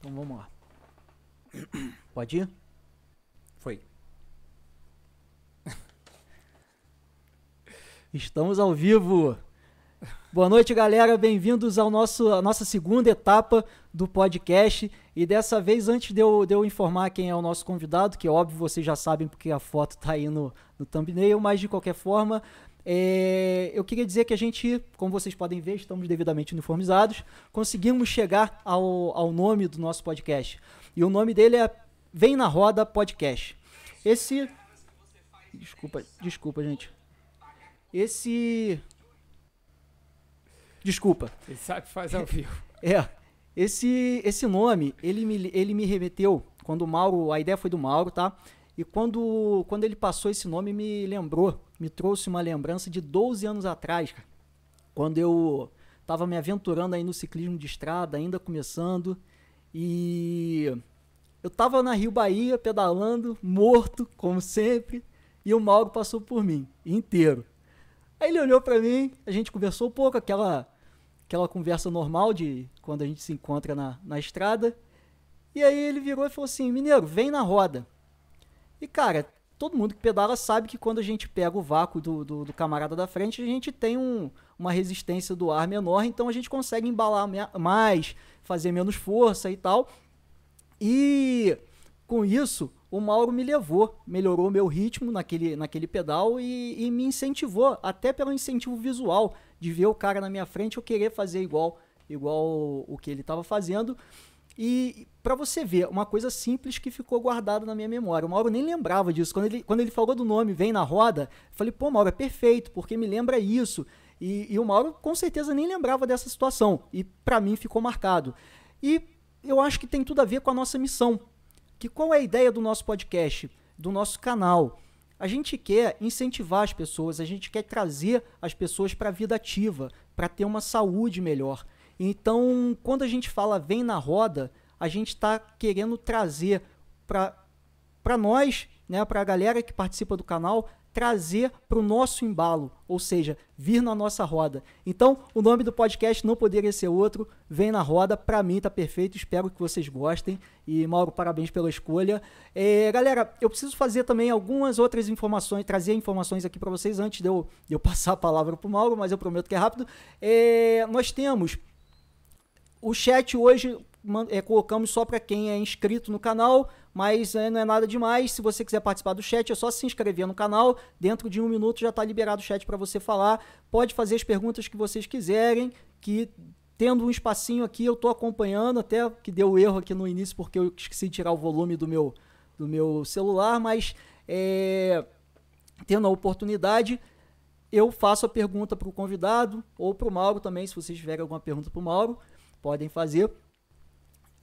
Então vamos lá. Pode ir? Foi. Estamos ao vivo. Boa noite, galera. Bem-vindos ao nosso à nossa segunda etapa do podcast. E dessa vez, antes de eu, de eu informar quem é o nosso convidado, que é óbvio vocês já sabem porque a foto está aí no, no thumbnail, mas de qualquer forma, é, eu queria dizer que a gente, como vocês podem ver, estamos devidamente uniformizados, conseguimos chegar ao, ao nome do nosso podcast. E o nome dele é Vem na Roda Podcast. Esse. Desculpa, desculpa, gente. Esse. Desculpa. Ele sabe que faz ao vivo. É. Esse, esse nome, ele me, ele me remeteu quando o Mauro. A ideia foi do Mauro, tá? E quando, quando ele passou esse nome, me lembrou, me trouxe uma lembrança de 12 anos atrás, cara, quando eu estava me aventurando aí no ciclismo de estrada, ainda começando, e eu estava na Rio Bahia pedalando, morto, como sempre, e o Mauro passou por mim, inteiro. Aí ele olhou para mim, a gente conversou um pouco, aquela, aquela conversa normal de quando a gente se encontra na, na estrada, e aí ele virou e falou assim: Mineiro, vem na roda. E, cara, todo mundo que pedala sabe que quando a gente pega o vácuo do, do, do camarada da frente, a gente tem um, uma resistência do ar menor, então a gente consegue embalar mais, fazer menos força e tal. E com isso, o Mauro me levou, melhorou meu ritmo naquele, naquele pedal e, e me incentivou, até pelo incentivo visual, de ver o cara na minha frente eu querer fazer igual, igual o que ele estava fazendo. E para você ver, uma coisa simples que ficou guardada na minha memória. O Mauro nem lembrava disso. Quando ele, quando ele falou do nome Vem na Roda, eu falei, pô, Mauro, é perfeito, porque me lembra isso. E, e o Mauro com certeza nem lembrava dessa situação. E para mim ficou marcado. E eu acho que tem tudo a ver com a nossa missão. Que qual é a ideia do nosso podcast, do nosso canal? A gente quer incentivar as pessoas, a gente quer trazer as pessoas para a vida ativa, para ter uma saúde melhor. Então, quando a gente fala vem na roda, a gente está querendo trazer para nós, né, para a galera que participa do canal, trazer para o nosso embalo, ou seja, vir na nossa roda. Então, o nome do podcast não poderia ser outro, Vem na Roda, para mim tá perfeito, espero que vocês gostem. E Mauro, parabéns pela escolha. É, galera, eu preciso fazer também algumas outras informações, trazer informações aqui para vocês antes de eu, de eu passar a palavra para o Mauro, mas eu prometo que é rápido. É, nós temos o chat hoje é, colocamos só para quem é inscrito no canal, mas é, não é nada demais. Se você quiser participar do chat, é só se inscrever no canal. Dentro de um minuto já está liberado o chat para você falar. Pode fazer as perguntas que vocês quiserem, que tendo um espacinho aqui eu estou acompanhando, até que deu erro aqui no início porque eu esqueci de tirar o volume do meu, do meu celular, mas é, tendo a oportunidade, eu faço a pergunta para o convidado ou para o Mauro também, se vocês tiverem alguma pergunta para o Mauro podem fazer.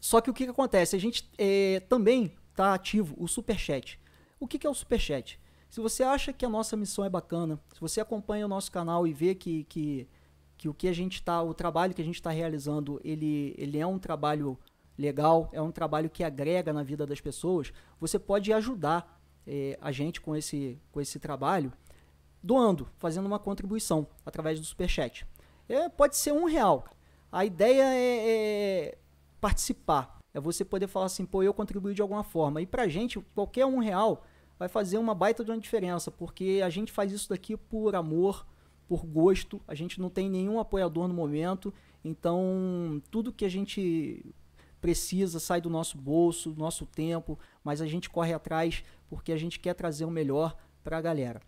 Só que o que, que acontece? A gente é, também está ativo o Superchat. O que, que é o Superchat? Se você acha que a nossa missão é bacana, se você acompanha o nosso canal e vê que, que, que o que a gente está, o trabalho que a gente está realizando, ele, ele é um trabalho legal, é um trabalho que agrega na vida das pessoas, você pode ajudar é, a gente com esse, com esse trabalho doando, fazendo uma contribuição através do Superchat. É, pode ser um real, a ideia é, é participar. É você poder falar assim, pô, eu contribuí de alguma forma. E pra gente, qualquer um real vai fazer uma baita de uma diferença, porque a gente faz isso daqui por amor, por gosto, a gente não tem nenhum apoiador no momento, então tudo que a gente precisa sai do nosso bolso, do nosso tempo, mas a gente corre atrás porque a gente quer trazer o melhor para a galera.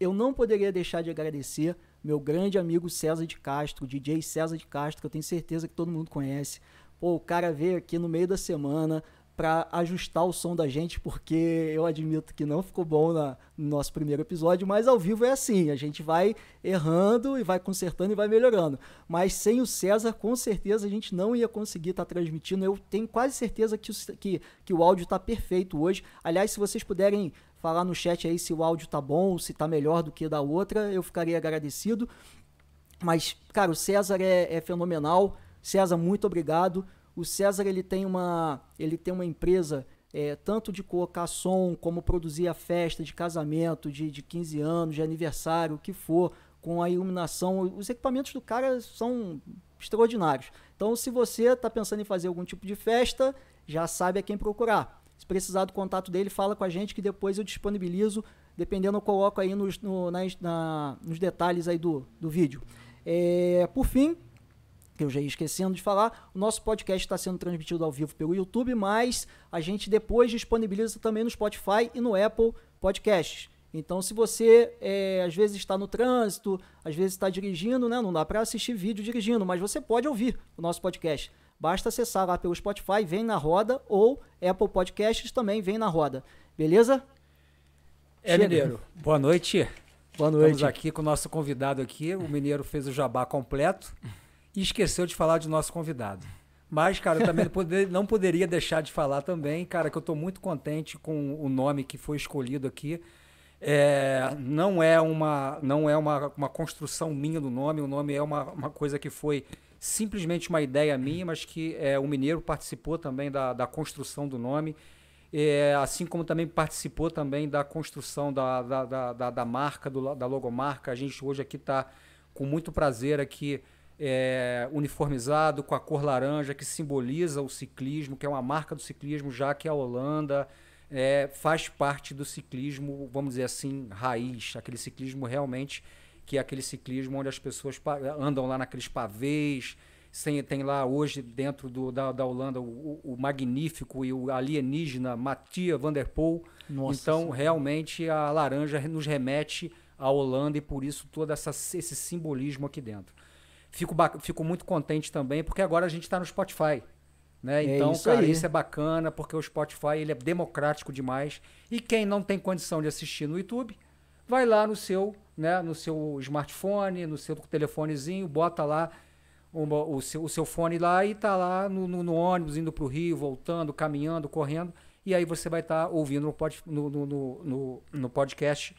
Eu não poderia deixar de agradecer meu grande amigo César de Castro, DJ César de Castro, que eu tenho certeza que todo mundo conhece. Pô, o cara veio aqui no meio da semana para ajustar o som da gente, porque eu admito que não ficou bom na, no nosso primeiro episódio, mas ao vivo é assim, a gente vai errando e vai consertando e vai melhorando. Mas sem o César, com certeza a gente não ia conseguir estar tá transmitindo. Eu tenho quase certeza que, que, que o áudio está perfeito hoje. Aliás, se vocês puderem falar no chat aí se o áudio tá bom, se tá melhor do que da outra, eu ficaria agradecido. Mas, cara, o César é, é fenomenal. César, muito obrigado. O César ele tem uma, ele tem uma empresa é, tanto de colocar som, como produzir a festa de casamento, de, de 15 anos, de aniversário, o que for, com a iluminação. Os equipamentos do cara são extraordinários. Então, se você está pensando em fazer algum tipo de festa, já sabe a quem procurar. Se precisar do contato dele, fala com a gente que depois eu disponibilizo. Dependendo, eu coloco aí nos, no, nas, na, nos detalhes aí do, do vídeo. É, por fim, que eu já ia esquecendo de falar, o nosso podcast está sendo transmitido ao vivo pelo YouTube, mas a gente depois disponibiliza também no Spotify e no Apple Podcasts. Então, se você é, às vezes está no trânsito, às vezes está dirigindo, né? Não dá para assistir vídeo dirigindo, mas você pode ouvir o nosso podcast. Basta acessar lá pelo Spotify, vem na roda, ou Apple Podcasts também vem na roda. Beleza? É, Chega. Mineiro. Boa noite. Boa noite. Estamos aqui com o nosso convidado aqui. O Mineiro fez o jabá completo e esqueceu de falar de nosso convidado. Mas, cara, eu também não poderia deixar de falar também, cara, que eu estou muito contente com o nome que foi escolhido aqui. É, não é, uma, não é uma, uma construção minha do nome, o nome é uma, uma coisa que foi simplesmente uma ideia minha, mas que é, o Mineiro participou também da, da construção do nome, é, assim como também participou também da construção da, da, da, da, marca, do, da logomarca. A gente hoje aqui está com muito prazer aqui é, uniformizado com a cor laranja que simboliza o ciclismo, que é uma marca do ciclismo, já que a Holanda é, faz parte do ciclismo, vamos dizer assim, raiz, aquele ciclismo realmente que é aquele ciclismo onde as pessoas andam lá naqueles pavês, tem, tem lá hoje dentro do, da, da Holanda o, o, magnífico e o alienígena Mattia Van Der Poel. Nossa então, realmente, a laranja nos remete à Holanda e por isso todo essa, esse simbolismo aqui dentro. Fico, fico muito contente também porque agora a gente está no Spotify. Né? É então, isso cara, aí. isso é bacana porque o Spotify ele é democrático demais. E quem não tem condição de assistir no YouTube, vai lá no seu, né, no seu smartphone, no seu telefonezinho, bota lá uma, o, seu, o seu fone lá e tá lá no, no, no ônibus, indo para o Rio, voltando, caminhando, correndo. E aí você vai estar tá ouvindo no, pod, no, no, no, no podcast,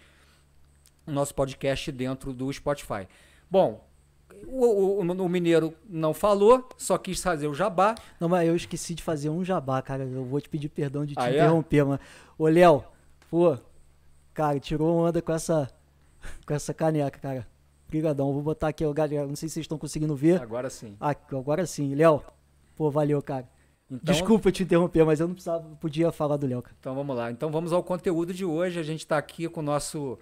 nosso podcast dentro do Spotify. Bom, o, o, o, Mineiro não falou, só quis fazer o jabá. Não, mas eu esqueci de fazer um jabá, cara. Eu vou te pedir perdão de te ah, é? interromper, é? mas. Ô, Léo, pô, cara, tirou onda com essa, com essa caneca, cara. Obrigadão. Vou botar aqui, galera. Não sei se vocês estão conseguindo ver. Agora sim. Ah, agora sim. Léo, pô, valeu, cara. Então, Desculpa te interromper, mas eu não precisava, podia falar do Léo. Então vamos lá. Então vamos ao conteúdo de hoje. A gente está aqui com o nosso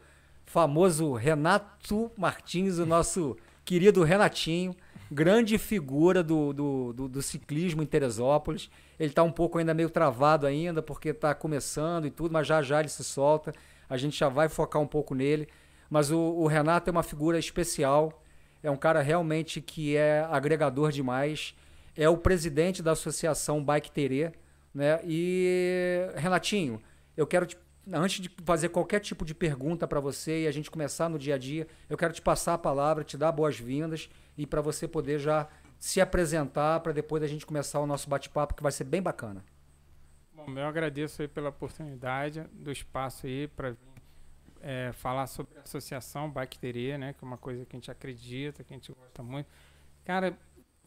famoso Renato Martins, o nosso querido Renatinho, grande figura do, do, do, do ciclismo em Teresópolis. Ele está um pouco ainda meio travado ainda, porque está começando e tudo, mas já já ele se solta. A gente já vai focar um pouco nele. Mas o, o Renato é uma figura especial, é um cara realmente que é agregador demais. É o presidente da associação Bike Terê, né? E Renatinho, eu quero te antes de fazer qualquer tipo de pergunta para você e a gente começar no dia a dia, eu quero te passar a palavra, te dar boas-vindas e para você poder já se apresentar para depois a gente começar o nosso bate-papo que vai ser bem bacana. Bom, eu agradeço aí pela oportunidade do espaço aí para é, falar sobre a associação Bacteria, né, que é uma coisa que a gente acredita, que a gente gosta muito. Cara,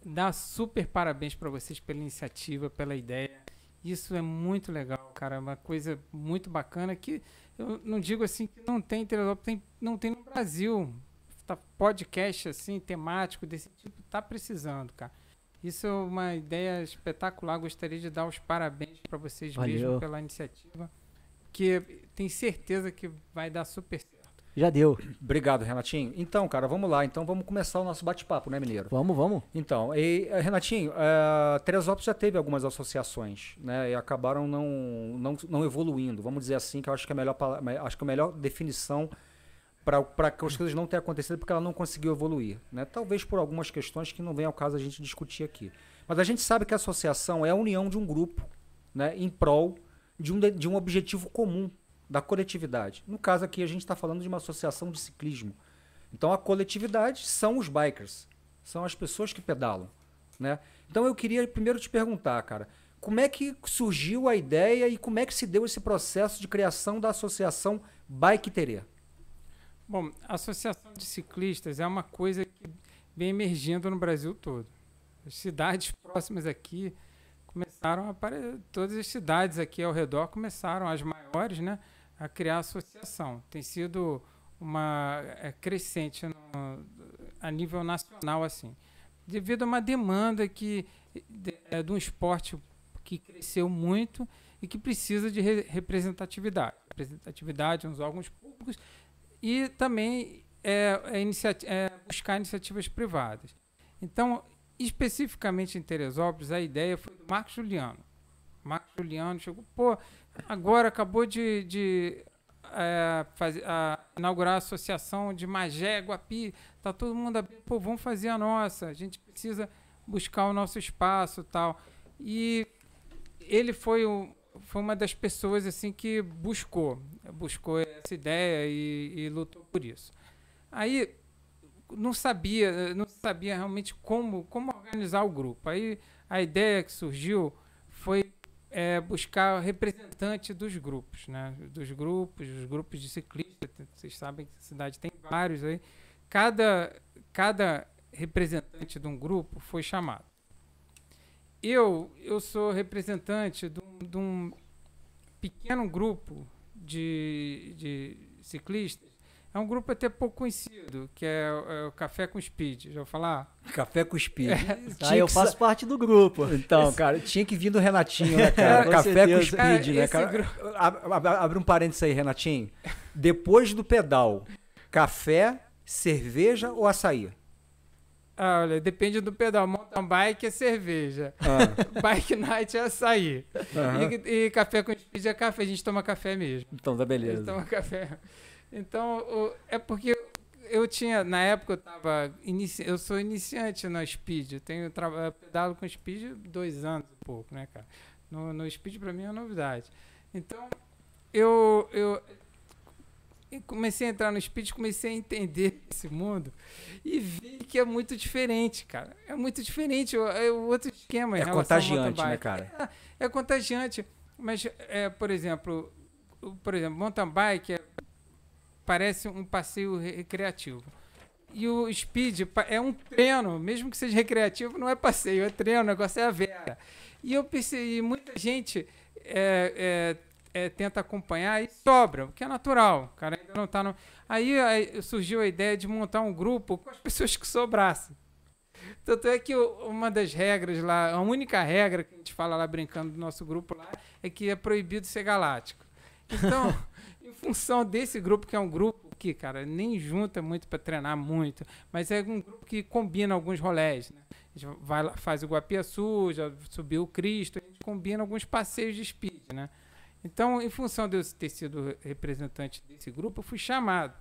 dá super parabéns para vocês pela iniciativa, pela ideia isso é muito legal, cara. É uma coisa muito bacana que eu não digo assim que não tem tem, não tem no Brasil. Tá, podcast assim, temático desse tipo, tá precisando, cara. Isso é uma ideia espetacular. Gostaria de dar os parabéns para vocês Valeu. mesmo pela iniciativa. Que tenho certeza que vai dar super certo. Já deu. Obrigado, Renatinho. Então, cara, vamos lá. Então, vamos começar o nosso bate-papo, né, Mineiro? Vamos, vamos. Então, e, eh, Renatinho, uh, Teresópolis já teve algumas associações, né? E acabaram não, não, não evoluindo. Vamos dizer assim, que eu acho que é a melhor, acho que a melhor definição para que as coisas não tenham acontecido porque ela não conseguiu evoluir. Né? Talvez por algumas questões que não vem ao caso a gente discutir aqui. Mas a gente sabe que a associação é a união de um grupo né, em prol de um, de um objetivo comum da coletividade. No caso aqui, a gente está falando de uma associação de ciclismo. Então, a coletividade são os bikers, são as pessoas que pedalam. Né? Então, eu queria primeiro te perguntar, cara, como é que surgiu a ideia e como é que se deu esse processo de criação da associação Bike Terê? Bom, a associação de ciclistas é uma coisa que vem emergindo no Brasil todo. As cidades próximas aqui começaram a aparecer, todas as cidades aqui ao redor começaram, as maiores, né? a criar associação. Tem sido uma é, crescente no, a nível nacional assim. devido a uma demanda que de, é, de um esporte que cresceu muito e que precisa de re representatividade. Representatividade nos órgãos públicos e também é, é, é buscar iniciativas privadas. Então, especificamente em Teresópolis, a ideia foi do Marcos Juliano. Marcos Juliano chegou, pô, agora acabou de, de é, fazer, a, inaugurar a associação de Magé, Guapi, tá todo mundo abrindo, pô, vamos fazer a nossa, a gente precisa buscar o nosso espaço tal. E ele foi, o, foi uma das pessoas assim que buscou, buscou essa ideia e, e lutou por isso. Aí não sabia, não sabia realmente como, como organizar o grupo. Aí a ideia que surgiu foi é, buscar representante dos grupos, né? Dos grupos, os grupos de ciclistas. Vocês sabem que a cidade tem vários aí. Cada, cada representante de um grupo foi chamado. Eu, eu sou representante de um, de um pequeno grupo de, de ciclistas é um grupo até pouco conhecido, que é, é o Café com Speed. Já vou falar? Café com Speed. É. Ah, eu faço parte do grupo. Então, Esse... cara, tinha que vir do Renatinho, né, cara? Café certeza. com Speed, cara, né, cara? Grupo... Abre um parênteses aí, Renatinho. Depois do pedal, café, cerveja ou açaí? Ah, olha, depende do pedal. Mountain bike é cerveja. Ah. Bike night é açaí. Uhum. E, e, café com speed é café. A gente toma café mesmo. Então tá beleza. A gente toma café. Então, o, é porque eu tinha, na época eu tava, inici, eu sou iniciante no Speed, eu tenho eu pedalo com Speed dois anos e pouco, né, cara? No, no Speed para mim é uma novidade. Então, eu, eu comecei a entrar no Speed, comecei a entender esse mundo e vi que é muito diferente, cara. É muito diferente, é o outro esquema. É contagiante, né, cara? É, é contagiante, mas, é, por exemplo, por exemplo, mountain bike é parece um passeio recreativo. E o speed é um treino, mesmo que seja recreativo, não é passeio, é treino, o negócio é a vera. E eu percebi, muita gente é, é, tenta acompanhar e sobra, o que é natural. O cara ainda não está no. Aí, aí, surgiu a ideia de montar um grupo com as pessoas que sobrassem. Tanto é que uma das regras lá, a única regra que a gente fala lá brincando do nosso grupo lá, é que é proibido ser galáctico. Então. função desse grupo, que é um grupo que, cara, nem junta muito para treinar muito, mas é um grupo que combina alguns rolés, né? A gente vai lá, faz o Guapiaçu, já subiu o Cristo, a gente combina alguns passeios de speed, né? Então, em função de eu ter sido representante desse grupo, eu fui chamado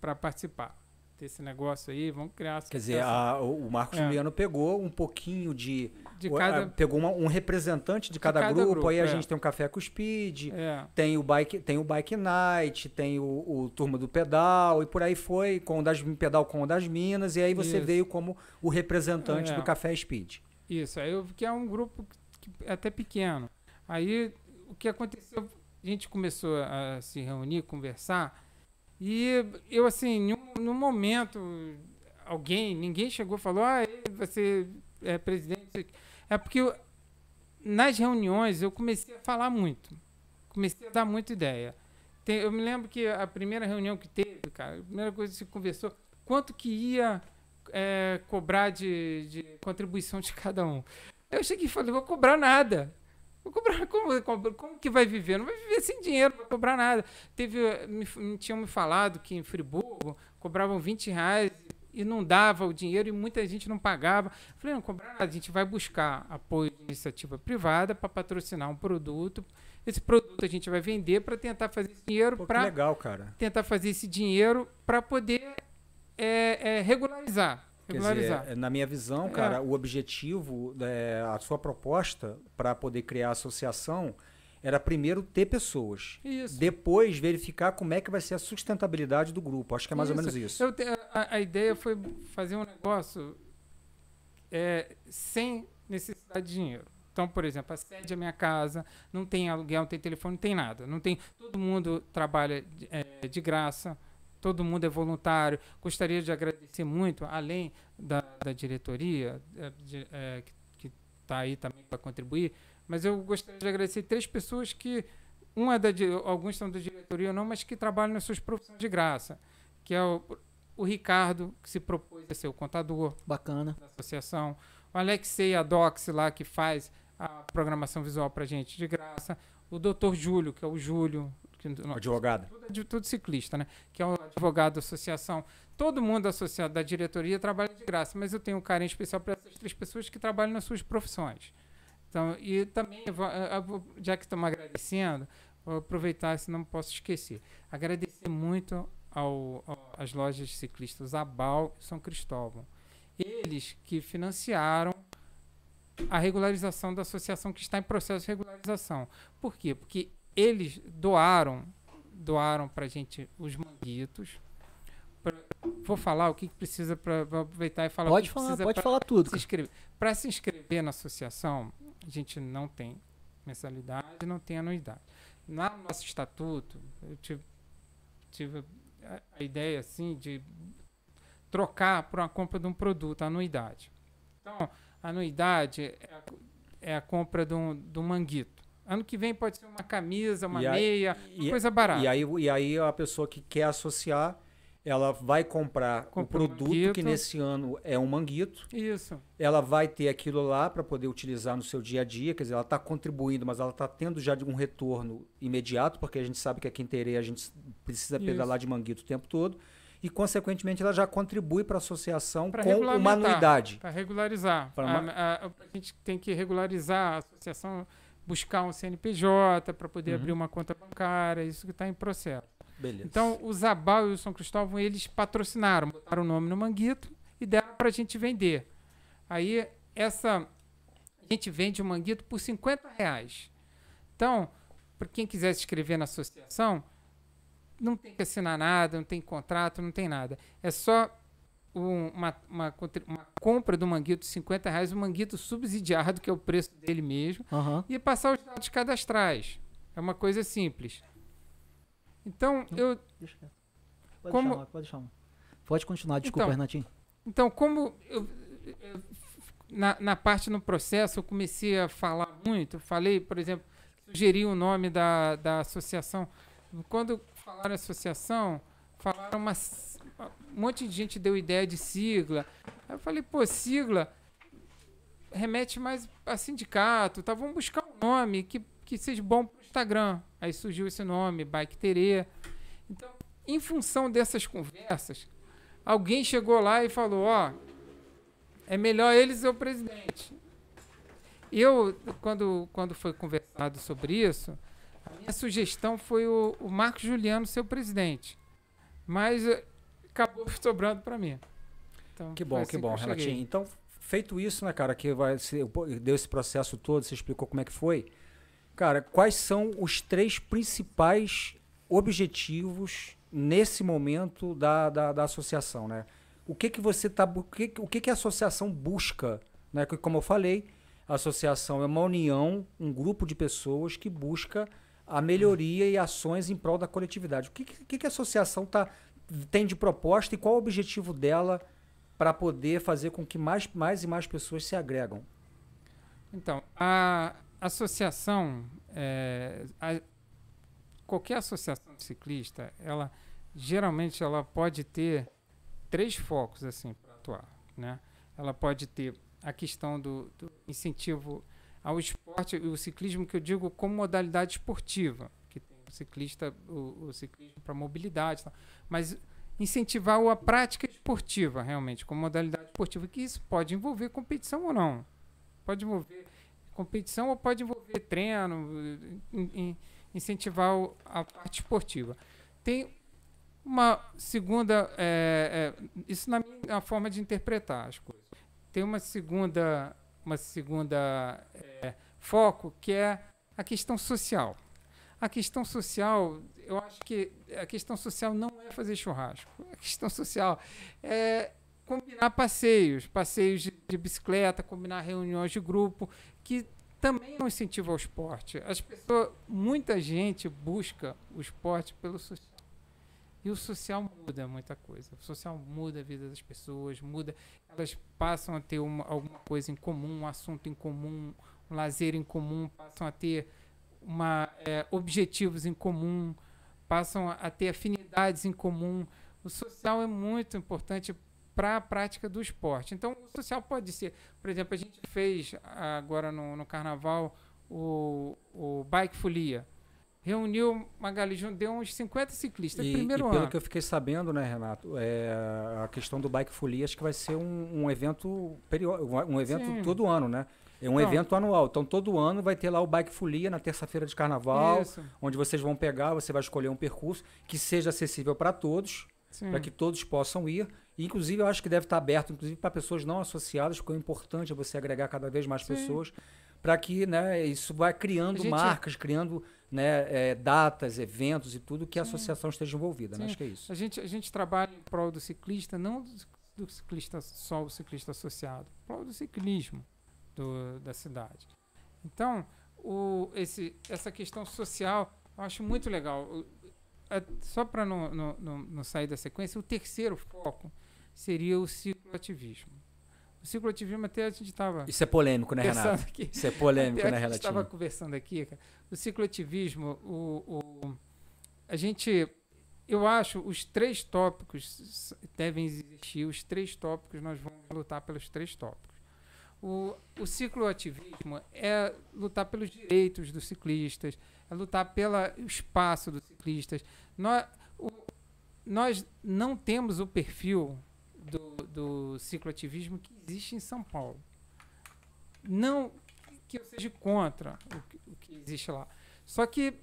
para participar desse negócio aí, vamos criar... Quer dizer, a, o Marcos é. Juliano pegou um pouquinho de... de cada, a, pegou uma, um representante de cada, de cada grupo, grupo, aí é. a gente tem um Café com Speed, é. tem, o bike, tem o Bike Night, tem o, o Turma do Pedal, e por aí foi, com o das, Pedal com o das Minas, e aí você Isso. veio como o representante do é. Café Speed. Isso, aí eu, que é um grupo que, é até pequeno. Aí, o que aconteceu, a gente começou a se reunir, conversar, e eu, assim, no momento, alguém, ninguém chegou e falou, ah, você é presidente. É porque eu, nas reuniões eu comecei a falar muito. Comecei a dar muita ideia. Tem, eu me lembro que a primeira reunião que teve, cara, a primeira coisa que se conversou, quanto que ia é, cobrar de, de contribuição de cada um. Eu cheguei e falei, vou cobrar nada. Vou cobrar, como, como, como, que vai viver? Não vai viver sem dinheiro, não vai cobrar nada. Teve, me, tinham me falado que em Friburgo cobravam 20 reais e não dava o dinheiro e muita gente não pagava. Falei, não cobrar nada, a gente vai buscar apoio de iniciativa privada para patrocinar um produto. Esse produto a gente vai vender para tentar fazer esse dinheiro para legal, cara. Tentar fazer esse dinheiro para poder é, é, regularizar Quer dizer, é, na minha visão, cara, é. o objetivo, é, a sua proposta para poder criar a associação era primeiro ter pessoas. Isso. Depois verificar como é que vai ser a sustentabilidade do grupo. Acho que é mais isso. ou menos isso. Te, a, a, ideia foi fazer um negócio é, sem necessidade de dinheiro. Então, por exemplo, a sede é minha casa, não tem aluguel, não tem telefone, não tem nada. Não tem, todo mundo trabalha de, é, de graça todo mundo é voluntário. Gostaria de agradecer muito, além da, da diretoria, é, de, é, que está aí também para contribuir, mas eu gostaria de agradecer três pessoas que, uma da, alguns são da diretoria ou não, mas que trabalham nas suas profissões de graça, que é o o Ricardo, que se propôs a ser o contador Bacana. da associação, o Alexei Adox lá, que faz a programação visual pra gente de graça, o doutor Júlio, que é o Júlio, que, Advogado. tudo, de tudo ciclista, né? Que é o advogado da associação. Todo mundo associado da diretoria trabalha de graça, mas eu tenho um carinho especial para essas três pessoas que trabalham nas suas profissões. Então, e também, já que estamos agradecendo, vou aproveitar, se não posso esquecer. Agradecer muito ao, ao- às lojas ciclistas Abal e São Cristóvão. Eles que financiaram a regularização da associação que está em processo de regularização. Por quê? Porque eles doaram doaram para gente os manguitos. Pra- vou falar o que, que precisa para aproveitar e falar o Pode que falar, precisa pode falar tudo. Para se inscrever na associação, a gente não tem mensalidade, não tem anuidade. No nosso estatuto, eu tive, tive a, a ideia assim de trocar por uma compra de um produto, a anuidade. Então, a anuidade é a, é a compra de um, de um manguito. Ano que vem pode ser uma camisa, uma E aí- meia, uma E, coisa barata. e, aí, e aí a pessoa que quer associar, ela vai comprar Compra o produto que nesse ano é um manguito. Isso. Ela vai ter aquilo lá para poder utilizar no seu dia a dia, quer dizer, ela está contribuindo, mas ela está tendo já de um retorno imediato, porque a gente sabe que aqui em Terê a gente precisa Isso. pedalar de manguito o tempo todo. E, consequentemente, ela já contribui para a associação Pra com uma anuidade. Para regularizar. Pra A, uma- a- a gente tem que regularizar a associação, buscar um CNPJ para poder Uhum. abrir uma conta bancária, isso que está em processo. Beleza. Então, o Zabal e o São Cristóvão, eles patrocinaram, botaram o nome no manguito e deram para a gente vender. Aí, essa, a gente vende o manguito por 50 reais. Então, para quem quiser se inscrever na associação, não tem que assinar nada, não tem contrato, não tem nada. É só uma, uma, uma compra do manguito de 50 reais, o manguito subsidiado, que é o preço dele mesmo, Aham. e passar os dados cadastrais. É uma coisa simples. Então, eu, Deixa. Pode Como- chamar, pode chamar. Pode continuar, desculpa, Então, Renatinho. então como eu- eu- na, na parte no processo eu comecei a falar muito, falei, por exemplo, sugeri o nome da, da associação. Quando falaram associação, falaram uma, um monte de gente deu ideia de sigla. Aí eu falei, pô, sigla remete mais a sindicato, tá? Vamos buscar um nome que, que seja bom para o Instagram. Aí surgiu esse nome, Bike Terê. Então, em função dessas conversas, alguém chegou lá e falou, ó, é melhor ele ser o presidente. Eu, quando, quando foi conversado sobre isso, a minha sugestão foi o, o Marcos Juliano ser o presidente. Mas eh, acabou sobrando para mim. Então, Que bom, assim que bom, cheguei. Renatinho. Então, feito isso, né, cara, que vai deu esse processo todo, você explicou como é que foi. Cara, quais são os três principais objetivos nesse momento da, da, da associação, né? O que que você tá, o que, que- o que que a associação busca, né? Que, Como eu falei, a associação é uma união, um grupo de pessoas que busca a melhoria e ações em prol da coletividade. O que, que, que que a associação tá, tem de proposta e qual o objetivo dela para poder fazer com que mais, mais e mais pessoas se agregam. Então, a associação, é, a- qualquer associação de ciclista, ela geralmente ela pode ter três focos assim para atuar, né? Ela pode ter a questão do, do incentivo ao esporte e o ciclismo que eu digo como modalidade esportiva, ciclista, o, o ciclismo para mobilidade, mas incentivar a prática esportiva realmente como modalidade esportiva, que isso pode envolver competição ou não, pode envolver competição ou pode envolver treino, in- in- incentivar a parte esportiva. Tem uma segunda, é, é, isso na minha forma de interpretar as coisas. Tem uma segunda, uma segunda é, foco que é a questão social. A questão social, eu acho que a questão social não é fazer churrasco. A questão social é combinar passeios, passeios de, de bicicleta, combinar reuniões de grupo, que também é um incentivo ao esporte. As pessoas, muita gente busca o esporte pelo social. E o social muda muita coisa. O social muda a vida das pessoas, muda. Elas passam a ter uma, alguma coisa em comum, um assunto em comum, um lazer em comum, passam a ter uma, é, objetivos em comum, passam a, ter afinidades em comum. o social é muito importante para a prática do esporte. Então, o social pode ser, por exemplo, a gente fez agora no, no carnaval o, o Bike Folia. Reuniu Magali Jun, deu uns 50 ciclistas. E, primeiro e pelo ano. que eu fiquei sabendo, né, Renato, é, a questão do Bike Folia acho que vai ser um, um evento periódico, um evento Sim. todo ano, né? É um evento anual. Então, todo ano vai ter lá o Bike Folia na terça-feira de carnaval, Isso, onde vocês vão pegar, você vai escolher um percurso que seja acessível para todos, para que todos possam ir. E, inclusive, eu acho que deve estar aberto, inclusive, para pessoas não associadas, porque o importante é você agregar cada vez mais Sim. pessoas, para que né, isso vai criando gente- marcas, criando né, é, datas, eventos e tudo que a Sim. associação esteja envolvida. Né? Acho que é isso. A gente, a gente trabalha em prol do ciclista, não do, do ciclista só o ciclista associado, em prol do ciclismo do, da cidade. Então, o, esse, essa questão social eu acho muito legal. É, só para não, não, não, não sair da sequência, o terceiro foco seria o cicloativismo. O cicloativismo até a gente estava Isso é polêmico, né, Renato? aqui. Isso é polêmico, né, a gente estava conversando aqui, cara. O cicloativismo, o, o- a gente, eu acho, os três tópicos devem existir. Os três tópicos nós vamos lutar pelos três tópicos. O, o cicloativismo é lutar pelos direitos dos ciclistas, é lutar pelo espaço dos ciclistas. Nós, o- nós não temos o perfil do, do cicloativismo que existe em São Paulo. Não que eu seja contra o que, o que existe lá. Só que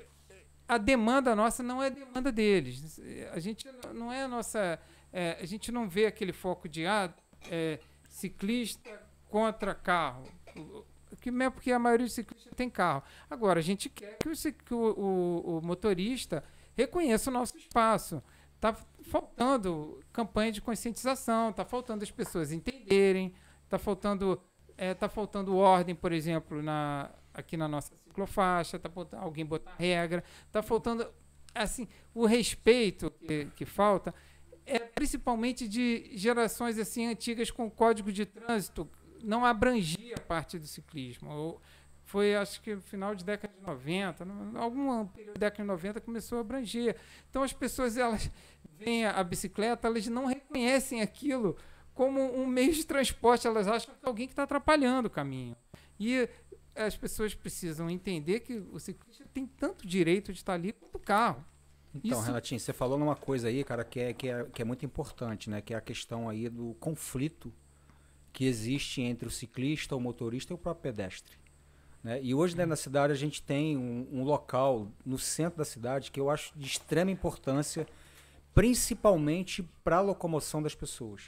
a demanda nossa não é a demanda deles. A gente não é a nossa. é, a gente não vê aquele foco de ah, é, ciclista contra carro. Que mesmo porque a maioria dos ciclistas tem carro. Agora, a gente quer que o, que o- o- o motorista reconheça o nosso espaço. Está faltando campanha de conscientização, está faltando as pessoas entenderem, está faltando, é, tá faltando ordem, por exemplo, na, aqui na nossa ciclofaixa, está faltando alguém botar regra, está faltando assim o respeito que, que falta é principalmente de gerações assim antigas com código de trânsito não abrangia a parte do ciclismo. Ou foi, acho que no final de década de 90, no- algum período da década de 90 começou a abranger. Então as pessoas elas veem a, a bicicleta, elas não reconhecem aquilo como um meio de transporte, elas acham que é alguém que está atrapalhando o caminho. E as pessoas precisam entender que o ciclista tem tanto direito de estar ali quanto o carro. Então, Isso- Renatinho, você falou numa coisa aí, cara, que é, que, é, que é muito importante, né? Que é a questão aí do conflito que existe entre o ciclista, o motorista e o próprio pedestre. Né? E hoje, dentro da cidade, a gente tem um, um local no centro da cidade que eu acho de extrema importância, principalmente para a locomoção das pessoas,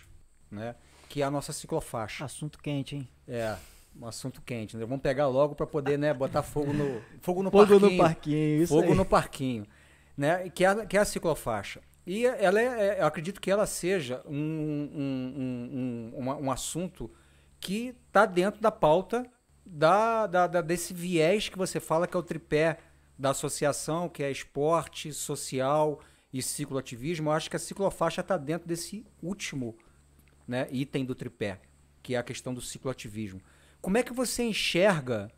né? Que é a nossa ciclofaixa. Assunto quente, hein? É, um assunto quente, né? Vamos pegar logo para poder, né, botar fogo no fogo no Fogo parquinho. no parquinho, isso Fogo aí. no parquinho, né? Que é, que é a ciclofaixa. E ela é, é- eu acredito que ela seja um, um, um, um, um assunto que está dentro da pauta da, da- da- desse viés que você fala que é o tripé da associação, que é esporte, social e cicloativismo. Eu acho que a ciclofaixa está dentro desse último né, item do tripé, que é a questão do cicloativismo. Como é que você enxerga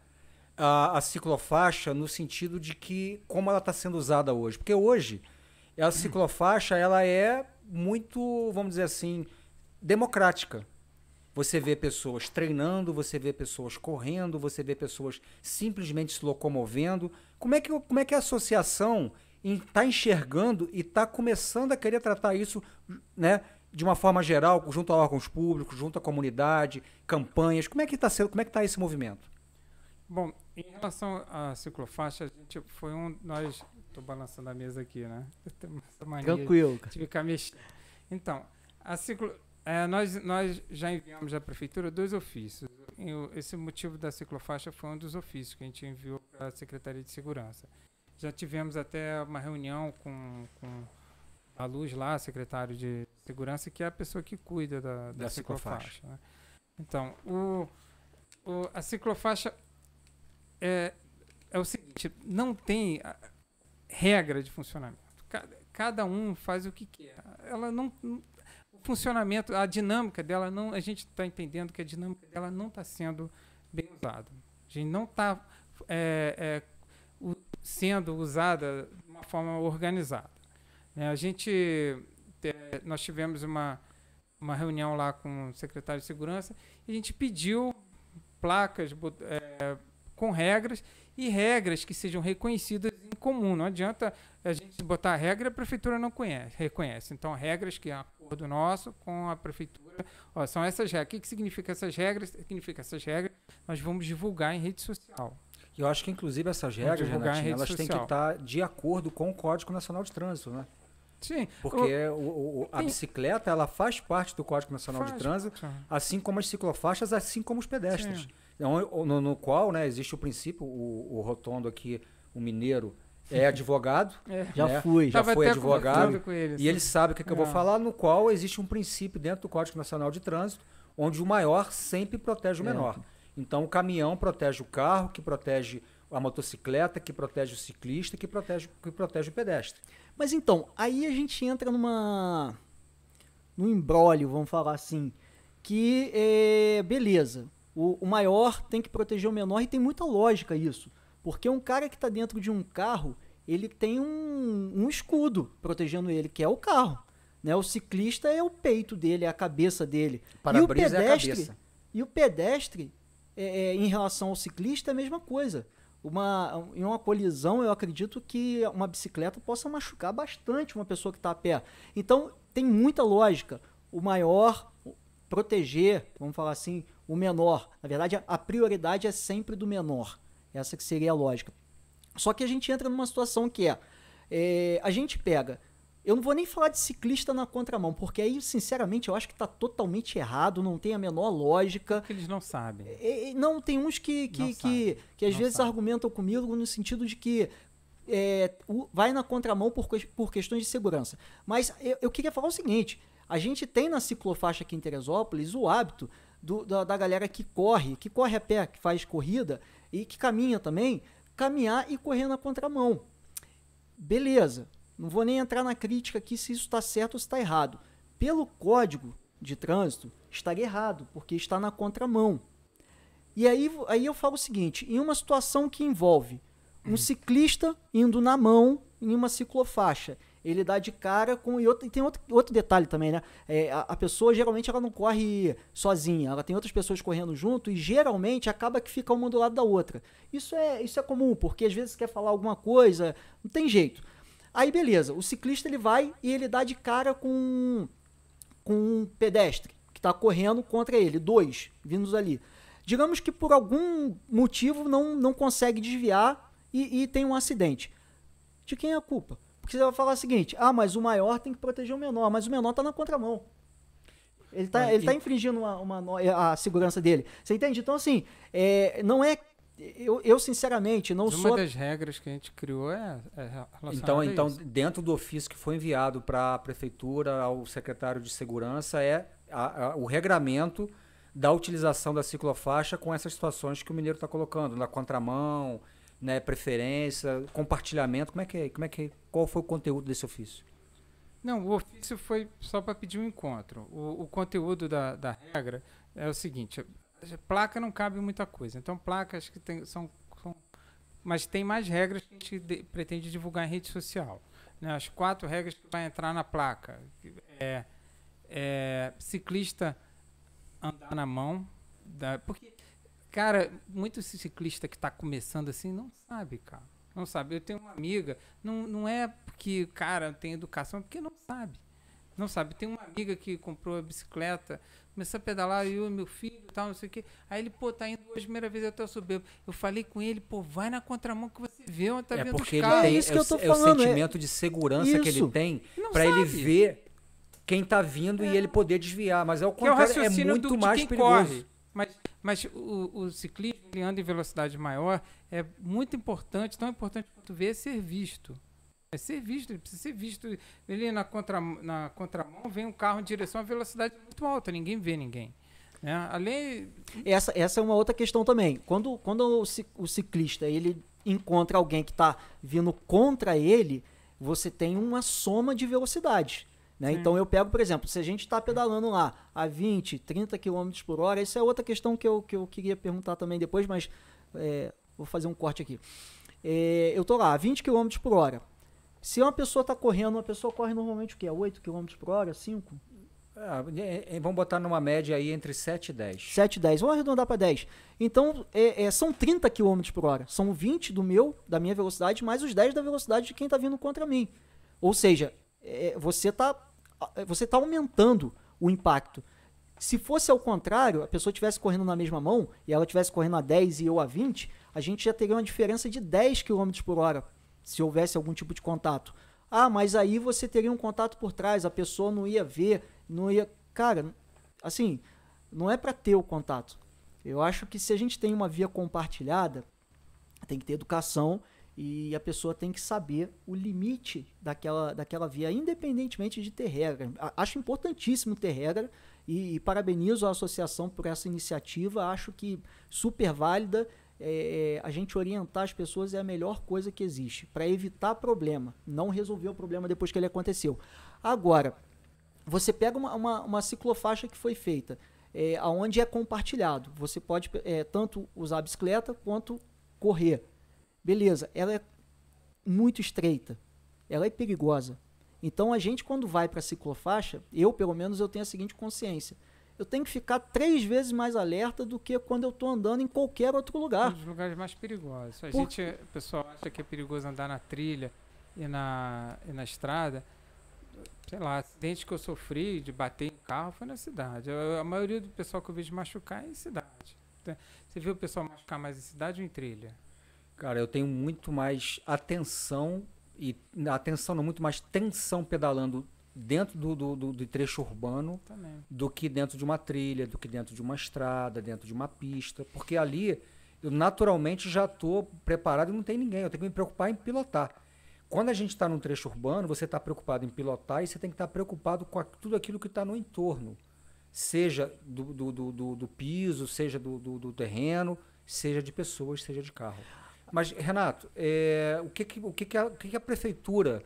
a, a ciclofaixa no sentido de que como ela está sendo usada hoje? Porque hoje a ciclofaixa ela é muito, vamos dizer assim, democrática. Você vê pessoas treinando, você vê pessoas correndo, você vê pessoas simplesmente se locomovendo. Como é que, como é que a associação está enxergando e está começando a querer tratar isso né, de uma forma geral, junto a órgãos públicos, junto à comunidade, campanhas? Como é que está sendo, como é que está esse movimento? Bom, em relação à ciclofaixa, a gente foi um. Nós. Estou balançando a mesa aqui, né? Eu tenho essa mania Tranquilo. de ficar mexendo. Então, a ciclo, é, nós, nós já enviamos à prefeitura dois ofícios. Esse motivo da ciclofaixa foi um dos ofícios que a gente enviou para a Secretaria de Segurança. Já tivemos até uma reunião com, com a Luz lá, secretário de Segurança, que é a pessoa que cuida da, da, Da ciclofaixa. ciclofaixa. né? Então, o, o- a ciclofaixa é, é o seguinte, não tem a- regra de funcionamento. Cada, cada um faz o que quer. Ela não, o funcionamento, a dinâmica dela não, a gente está entendendo que a dinâmica dela não está sendo bem usada. A gente não está sendo usada de uma forma organizada. né? A gente é, nós tivemos uma, uma reunião lá com o secretário de segurança e a gente pediu placas é, com regras e regras que sejam reconhecidas em comum. Não adianta a gente botar a regra e a prefeitura não conhece, reconhece. Então, regras que é acordo nosso com a prefeitura. Ó, são essas regras. O que, que significa essas regras? Significa essas regras nós vamos divulgar em rede social. Eu acho que, inclusive, essas regras, Renatinha, elas social. têm que estar de acordo com o Código Nacional de Trânsito, né? Sim. Porque o, o, a bicicleta, ela faz parte do Código Nacional faz, de Trânsito, assim como as ciclofaixas, assim como os pedestres. Sim. No, no, no, qual né, existe o princípio, o, o Rotondo aqui, o mineiro, é advogado. É. Né? Já fui. Já foi advogado. Ele, e ele sabe o que, que eu vou é. falar, no qual existe um princípio dentro do Código Nacional de Trânsito, onde o maior sempre protege o é. menor. Então o caminhão protege o carro, que protege a motocicleta, que protege o ciclista, que protege, que protege o pedestre. Mas então, aí a gente entra numa. num embrólio, vamos falar assim. Que é. beleza. O, o maior tem que proteger o menor e tem muita lógica isso. Porque um cara que está dentro de um carro, ele tem um, um escudo protegendo ele, que é o carro. Né? O ciclista é o peito dele, é a cabeça dele. Para e o pedestre, é a cabeça. E o pedestre, é, é, em relação ao ciclista, é a mesma coisa. Uma, em uma colisão, eu acredito que uma bicicleta possa machucar bastante uma pessoa que está a pé. Então, tem muita lógica. O maior proteger, vamos falar assim, o menor. Na verdade, a prioridade é sempre do menor. Essa que seria a lógica. Só que a gente entra numa situação que é, é a gente pega eu não vou nem falar de ciclista na contramão, porque aí, sinceramente, eu acho que está totalmente errado, não tem a menor lógica. Porque eles não sabem. É, não, tem uns que, que, que, que, às não vezes sabe. argumentam comigo no sentido de que é, vai na contramão por, por questões de segurança. Mas eu, eu, queria falar o seguinte: a gente tem na ciclofaixa aqui em Teresópolis o hábito do, da, da galera que corre, que corre a pé, que faz corrida e que caminha também, caminhar e correr na contramão. Beleza. Não vou nem entrar na crítica aqui se isso está certo ou se está errado. Pelo código de trânsito, estaria errado, porque está na contramão. E aí, aí eu falo o seguinte: em uma situação que envolve um ciclista indo na mão em uma ciclofaixa, ele dá de cara com. E, outro, e tem outro, outro detalhe também, né? É, a, a, pessoa geralmente ela não corre sozinha, ela tem outras pessoas correndo junto e geralmente acaba que fica uma do lado da outra. Isso é, isso é comum, porque às vezes quer falar alguma coisa, não tem jeito. Aí beleza, o ciclista ele vai e ele dá de cara com, com um pedestre que está correndo contra ele, dois vindos ali. Digamos que por algum motivo não, não consegue desviar e, e tem um acidente. De quem é a culpa? Porque você vai falar o seguinte: ah, mas o maior tem que proteger o menor, mas o menor está na contramão. Ele está ele tá infringindo uma, uma, a segurança dele. Você entende? Então, assim, é, não é eu, eu sinceramente não uma sou. Uma das regras que a gente criou é, é Então, então dentro do ofício que foi enviado para a prefeitura, ao secretário de segurança, é a, a, o regramento da utilização da ciclofaixa com essas situações que o mineiro está colocando, na contramão, né, preferência, compartilhamento. Como é que, é, como é que, qual foi o conteúdo desse ofício? Não, o ofício foi só para pedir um encontro. O, o conteúdo da, da regra é o seguinte: placa não cabe muita coisa. Então, placas que tem, são, são. Mas tem mais regras que a gente de, pretende divulgar em rede social. Né? As quatro regras que vai entrar na placa. É, é ciclista andar na mão. Da, porque, cara, muito ciclista que está começando assim não sabe, cara. Não sabe. Eu tenho uma amiga, não, não é porque, cara, tem educação, é porque não sabe. Não sabe. Tem uma amiga que comprou a bicicleta Começou a pedalar, eu e meu filho e tal, não sei o quê. Aí ele, pô, tá indo hoje, primeira vez até o Soberbo. Eu falei com ele, pô, vai na contramão que você vê onde tá é vindo porque os carros. Ele tem, é isso que eu tô é falando. o sentimento é... de segurança isso. que ele tem para ele ver quem tá vindo é. e ele poder desviar. Mas é o contrário, é, é muito do, mais perigoso. Corre. Mas, mas o, o ciclismo, ele anda em velocidade maior, é muito importante, tão importante quanto ver, é ser visto. É ser visto, ele precisa ser visto. Ele na, contra, na contramão vem um carro em direção a velocidade muito alta, ninguém vê ninguém. Né? Além... Essa, essa é uma outra questão também. Quando, quando o, o ciclista ele encontra alguém que está vindo contra ele, você tem uma soma de velocidade. Né? Então eu pego, por exemplo, se a gente está pedalando lá a 20, 30 km por hora, isso é outra questão que eu, que eu queria perguntar também depois, mas é, vou fazer um corte aqui. É, eu estou lá a 20 km por hora Se uma pessoa está correndo, uma pessoa corre normalmente o quê? 8 km por hora, 5? Ah, é, é, vamos botar numa média aí entre 7 e 10. 7 e 10. Vamos arredondar para 10. Então, é, é, são 30 km por hora. São 20 do meu, da minha velocidade, mais os 10 da velocidade de quem está vindo contra mim. Ou seja, é, você está você tá aumentando o impacto. Se fosse ao contrário, a pessoa estivesse correndo na mesma mão e ela estivesse correndo a 10 e eu a 20, a gente já teria uma diferença de 10 km por hora se houvesse algum tipo de contato. Ah, mas aí você teria um contato por trás, a pessoa não ia ver, não ia. Cara, assim, não é para ter o contato. Eu acho que se a gente tem uma via compartilhada, tem que ter educação e a pessoa tem que saber o limite daquela, daquela via, independentemente de ter regra. Acho importantíssimo ter regra e, e parabenizo a associação por essa iniciativa. Acho que super válida. É, é a gente orientar as pessoas é a melhor coisa que existe para evitar problema, não resolver o problema depois que ele aconteceu. Agora, você pega uma, uma, uma ciclofaixa que foi feita, é, onde é compartilhado. Você pode é, tanto usar a bicicleta quanto correr. Beleza, ela é muito estreita, ela é perigosa. Então a gente quando vai para a ciclofaixa, eu pelo menos eu tenho a seguinte consciência: eu tenho que ficar três vezes mais alerta do que quando eu estou andando em qualquer outro lugar. Um dos lugares mais perigosos. A Por... gente, o pessoal acha que é perigoso andar na trilha e na, e na estrada. Sei lá, acidente que eu sofri de bater em carro foi na cidade. A, a maioria do pessoal que eu vejo machucar é em cidade. Você viu o pessoal machucar mais em cidade ou em trilha? Cara, eu tenho muito mais atenção e atenção não muito mais tensão pedalando dentro do, do, do, do trecho urbano Também. do que dentro de uma trilha, do que dentro de uma estrada, dentro de uma pista, porque ali eu naturalmente já estou preparado e não tem ninguém. Eu tenho que me preocupar em pilotar. Quando a gente está num trecho urbano, você está preocupado em pilotar e você tem que estar tá preocupado com a, tudo aquilo que está no entorno, seja do, do, do, do piso, seja do, do, do terreno, seja de pessoas, seja de carro. Mas, Renato, é, o, que, que, o, que, que, a, o que, que a prefeitura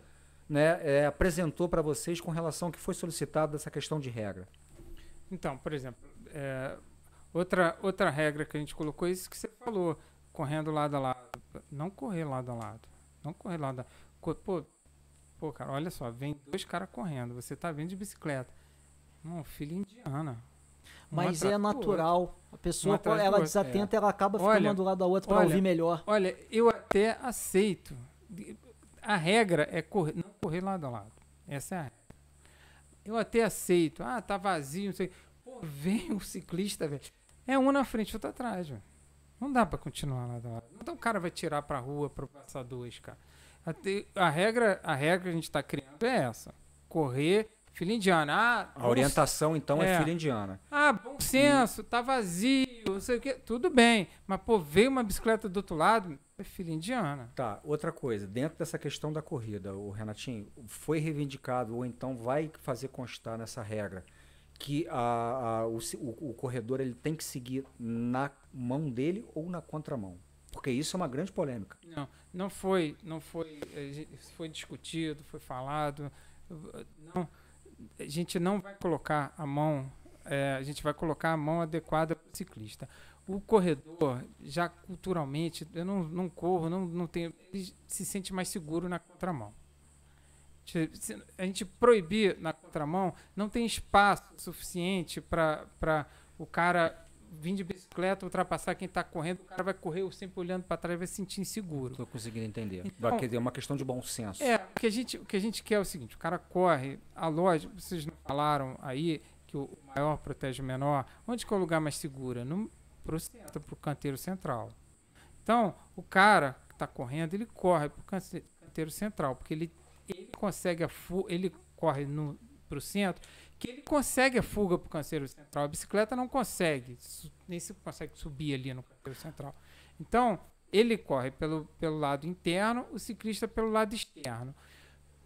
né, é, apresentou para vocês com relação ao que foi solicitado dessa questão de regra? Então, por exemplo, é, outra, outra regra que a gente colocou é isso que você falou, correndo lado a lado. Não correr lado a lado. Não correr lado a lado. Pô, pô cara, olha só, vem dois caras correndo, você tá vindo de bicicleta. Não, filha indiana. Mas é natural. A pessoa, um ela desatenta, é. ela acaba ficando olha, do lado da outra para ouvir melhor. Olha, eu até aceito. A regra é correr, não correr lado a lado. Essa é a regra. Eu até aceito. Ah, tá vazio, não sei. Pô, vem o ciclista, velho. É um na frente, outro atrás, velho. Não dá para continuar lado a lado. Então o cara vai tirar pra rua para passar dois, cara. A, a, regra, a regra que a gente está criando é essa. Correr Filha indiana. Ah, a orientação, então, é. é filha indiana. Ah, bom senso, tá vazio, não sei o quê. Tudo bem. Mas, pô, veio uma bicicleta do outro lado, é filha indiana. Tá, outra coisa. Dentro dessa questão da corrida, o Renatinho, foi reivindicado, ou então vai fazer constar nessa regra, que a, a o, o, o corredor ele tem que seguir na mão dele ou na contramão? Porque isso é uma grande polêmica. Não, não foi, não foi, eh, foi discutido, foi falado. Não, a gente não vai colocar a mão, é, a gente vai colocar a mão adequada para o ciclista. O corredor, já culturalmente, eu não, não corro, não, não tenho, ele se sente mais seguro na contramão. A gente proibir na contramão, não tem espaço suficiente para o cara vir de bicicleta, ultrapassar quem está correndo, o cara vai correr sempre olhando para trás e vai se sentir inseguro. Estou conseguindo entender. Então, é uma questão de bom senso. É, o que, a gente, o que a gente quer é o seguinte, o cara corre, a loja, vocês não falaram aí que o maior protege o menor, onde que é o lugar mais seguro? No, pro centro, pro canteiro central. Então, o cara que está correndo, ele corre pro canteiro central, porque ele, ele consegue, a ele corre no, pro centro, que ele consegue a fuga para o canseiro central. A bicicleta não consegue, nem se consegue subir ali no canseiro central. Então, ele corre pelo, pelo lado interno, o ciclista pelo lado externo.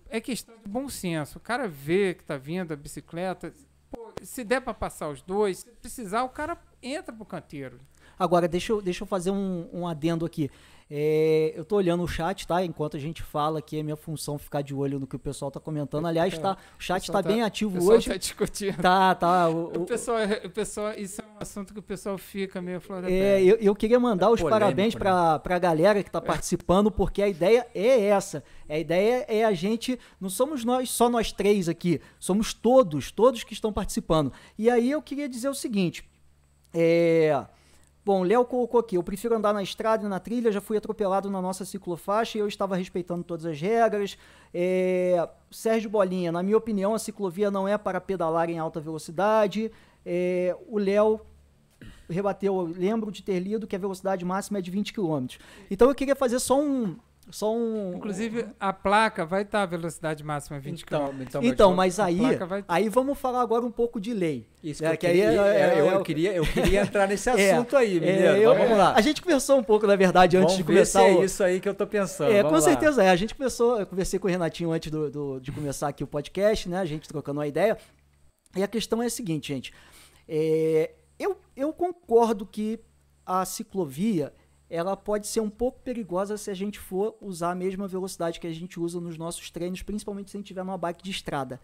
É questão de bom senso. O cara vê que está vindo a bicicleta, pô, se der para passar os dois, se precisar, o cara entra pro canteiro. Agora, deixa eu, deixa eu fazer um, um adendo aqui. É, eu tô olhando o chat, tá? Enquanto a gente fala aqui, é minha função ficar de olho no que o pessoal tá comentando. Aliás, tá, o chat pessoal tá, bem ativo O pessoal hoje. tá discutindo. Tá, tá. O, O o- pessoal, o pessoal, isso é um assunto que o pessoal fica meio flor da É, eu, eu queria mandar os polêmico, parabéns né? pra, pra galera que tá participando, porque a ideia é essa. A ideia é a gente. Não somos nós, só nós três aqui. Somos todos, todos que estão participando. E aí eu queria dizer o seguinte. É. Bom, Léo colocou aqui, eu prefiro andar na estrada e na trilha, já fui atropelado na nossa ciclofaixa e eu estava respeitando todas as regras. É, Sérgio Bolinha, na minha opinião, a ciclovia não é para pedalar em alta velocidade. É, o Léo rebateu, eu lembro de ter lido que a velocidade máxima é de 20 km. Então eu queria fazer só um. Só um Inclusive, a placa vai estar a velocidade máxima 20 km. Então, então, então, mas a aí, vai- aí vamos falar agora um pouco de lei. Isso É, que eu, que queria, é- é, é- eu, é- queria, eu queria entrar nesse É, assunto aí, é, mineiro. eu- vamos lá. A gente conversou um pouco, na verdade, antes Vamos de ver começar se é o, isso aí que eu tô pensando. É, com vamos lá. certeza é. A gente começou, eu conversei com o Renatinho antes do, do- de começar aqui o podcast, né? A gente trocando uma ideia. E a questão é a seguinte, gente. É, eu, eu concordo que a ciclovia ela pode ser um pouco perigosa se a gente for usar a mesma velocidade que a gente usa nos nossos treinos, principalmente se a gente tiver numa bike de estrada.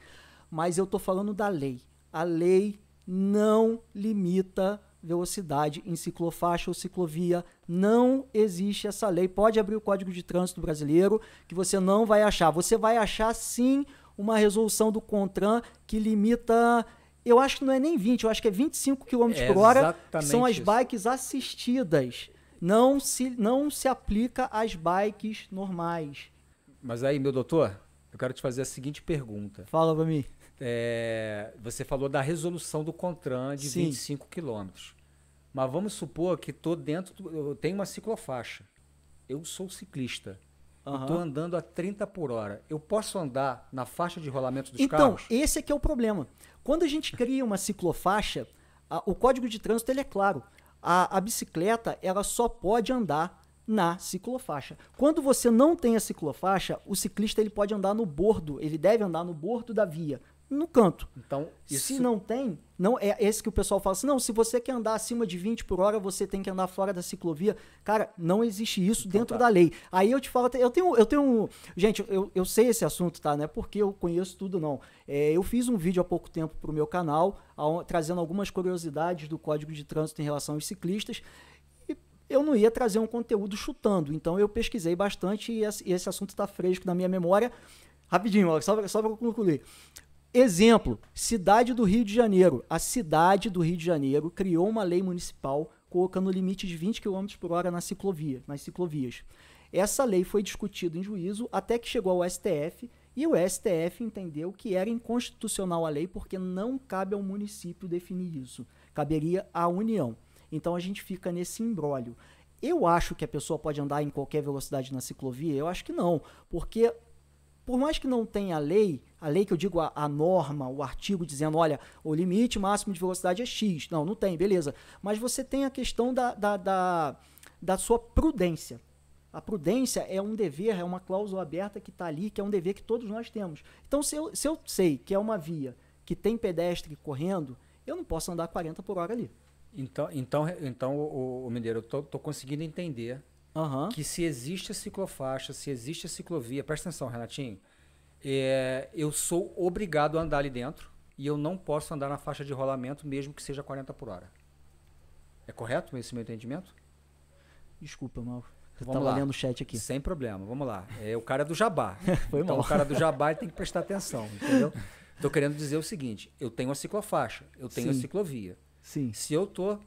Mas eu tô falando da lei. A lei não limita velocidade em ciclofaixa ou ciclovia. Não existe essa lei. Pode abrir o Código de Trânsito Brasileiro que você não vai achar. Você vai achar sim uma resolução do CONTRAN que limita eu acho que não é nem 20, eu acho que é 25 km É por hora, que são as isso. bikes assistidas. Não se, não se aplica às bikes normais. Mas aí, meu doutor, eu quero te fazer a seguinte pergunta. Fala pra mim. É, você falou da resolução do CONTRAN de Sim. 25 quilômetros. Mas vamos supor que tô dentro, do, eu tenho uma ciclofaixa. Eu sou ciclista. Aham. Estou andando a 30 por hora. Eu posso andar na faixa de rolamento dos Então, carros? esse é que é o problema. Quando a gente cria uma ciclofaixa, a- o código de trânsito ele é claro. A, a bicicleta ela só pode andar na ciclofaixa. Quando você não tem a ciclofaixa, o ciclista ele pode andar no bordo, ele deve andar no bordo da via, no canto. Então, isso Se não tem, não é esse que o pessoal fala assim, não, se você quer andar acima de 20 por hora, você tem que andar fora da ciclovia. Cara, não existe isso dentro tá. da lei. Aí eu te falo, eu tenho, eu tenho, um- gente, eu, eu sei esse assunto, tá? Não é porque eu conheço tudo, não. É, eu fiz um vídeo há pouco tempo pro meu canal, aon- trazendo algumas curiosidades do Código de Trânsito em relação aos ciclistas. Eu não ia trazer um conteúdo chutando, então eu pesquisei bastante e esse, assunto está fresco na minha memória. Rapidinho, ó, só para concluir. Exemplo, cidade do Rio de Janeiro. A cidade do Rio de Janeiro criou uma lei municipal colocando o limite de 20 km por hora na ciclovia, nas ciclovias. Essa lei foi discutida em juízo até que chegou ao STF e o STF entendeu que era inconstitucional a lei porque não cabe ao município definir isso. Caberia à União. Então a gente fica nesse imbróglio. Eu acho que a pessoa pode andar em qualquer velocidade na ciclovia? Eu acho que não, porque por mais que não tenha lei, a lei que eu digo a, a norma, o artigo dizendo, olha, o limite máximo de velocidade é X. Não, não tem, beleza. Mas você tem a questão da, da, da, da sua prudência. A prudência é um dever, é uma cláusula aberta que está ali, que é um dever que todos nós temos. Então, se eu, se eu sei que é uma via que tem pedestre correndo, eu não posso andar 40 por hora ali. Então, então, então o, o Mineiro, eu tô, tô conseguindo entender Aham. que se existe a ciclofaixa, se existe a ciclovia, presta atenção, Renatinho, é, eu sou obrigado a andar ali dentro e eu não posso andar na faixa de rolamento mesmo que seja 40 por hora. É correto esse meu entendimento? Desculpa, mal. Eu Vamos lá. lendo o chat aqui. Sem problema, vamos lá. É o cara do jabá. Foi então mal. o cara do jabá tem que prestar atenção, entendeu? Tô querendo dizer o seguinte, eu tenho a ciclofaixa, eu tenho a Sim. ciclovia. Sim. Se eu tô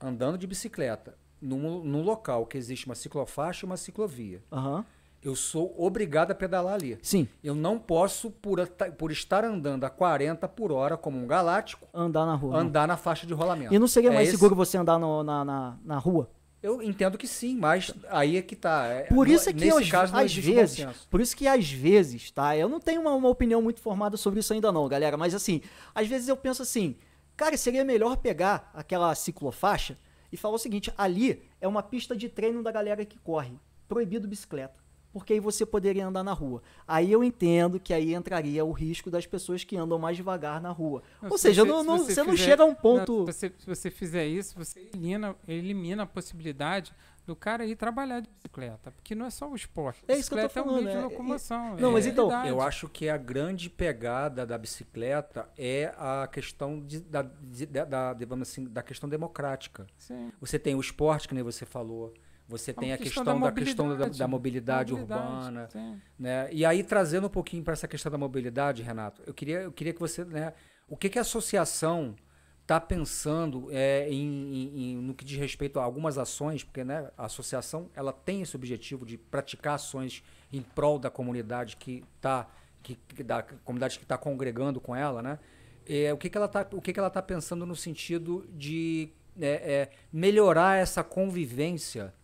andando de bicicleta num, num local que existe uma ciclofaixa e uma ciclovia, Aham. Eu sou obrigado a pedalar ali. Sim. Eu não posso, por, por estar andando a 40 por hora, como um galáctico, Andar na rua. não. andar na faixa de rolamento. E não seria É mais esse- seguro você andar no- na, na, na rua? Eu entendo que sim, mas aí é que tá. É- Por no- isso é que às, caso não às vezes, senso. por isso que às vezes, tá? Eu não tenho uma, uma opinião muito formada sobre isso ainda não, galera, mas assim, às vezes eu penso assim, cara, seria melhor pegar aquela ciclofaixa e falar o seguinte, ali é uma pista de treino da galera que corre, proibido bicicleta. Porque aí você poderia andar na rua. Aí eu entendo que aí entraria o risco das pessoas que andam mais devagar na rua. Não, Ou se seja, você- não, se não- você você não fizer- chega a um Não, ponto. se, você, se você fizer isso, você elimina, elimina a possibilidade do cara ir trabalhar de bicicleta. Porque não é só o esporte. É isso que eu tô bicicleta falando, é um meio é- de locomoção. Não, é mas então. Eu acho que a grande pegada da bicicleta é a questão de- da, de- da- da- de- vamos assim, da questão democrática. Sim. Você tem o esporte, que nem você falou. Você tem a questão, da da, questão da, mobilidade. da mobilidade, Mobilidade, urbana. sim. né? E aí, trazendo um pouquinho para essa questão da mobilidade, Renato, eu queria, eu queria que você. Né, o que, que a associação está pensando é, em, em- no que diz respeito a algumas ações, porque né, a associação ela tem esse objetivo de praticar ações em prol da comunidade que está. Que, da comunidade que está congregando com ela, né? É, o que, que ela está o que, que ela tá pensando no sentido de é, é, melhorar essa convivência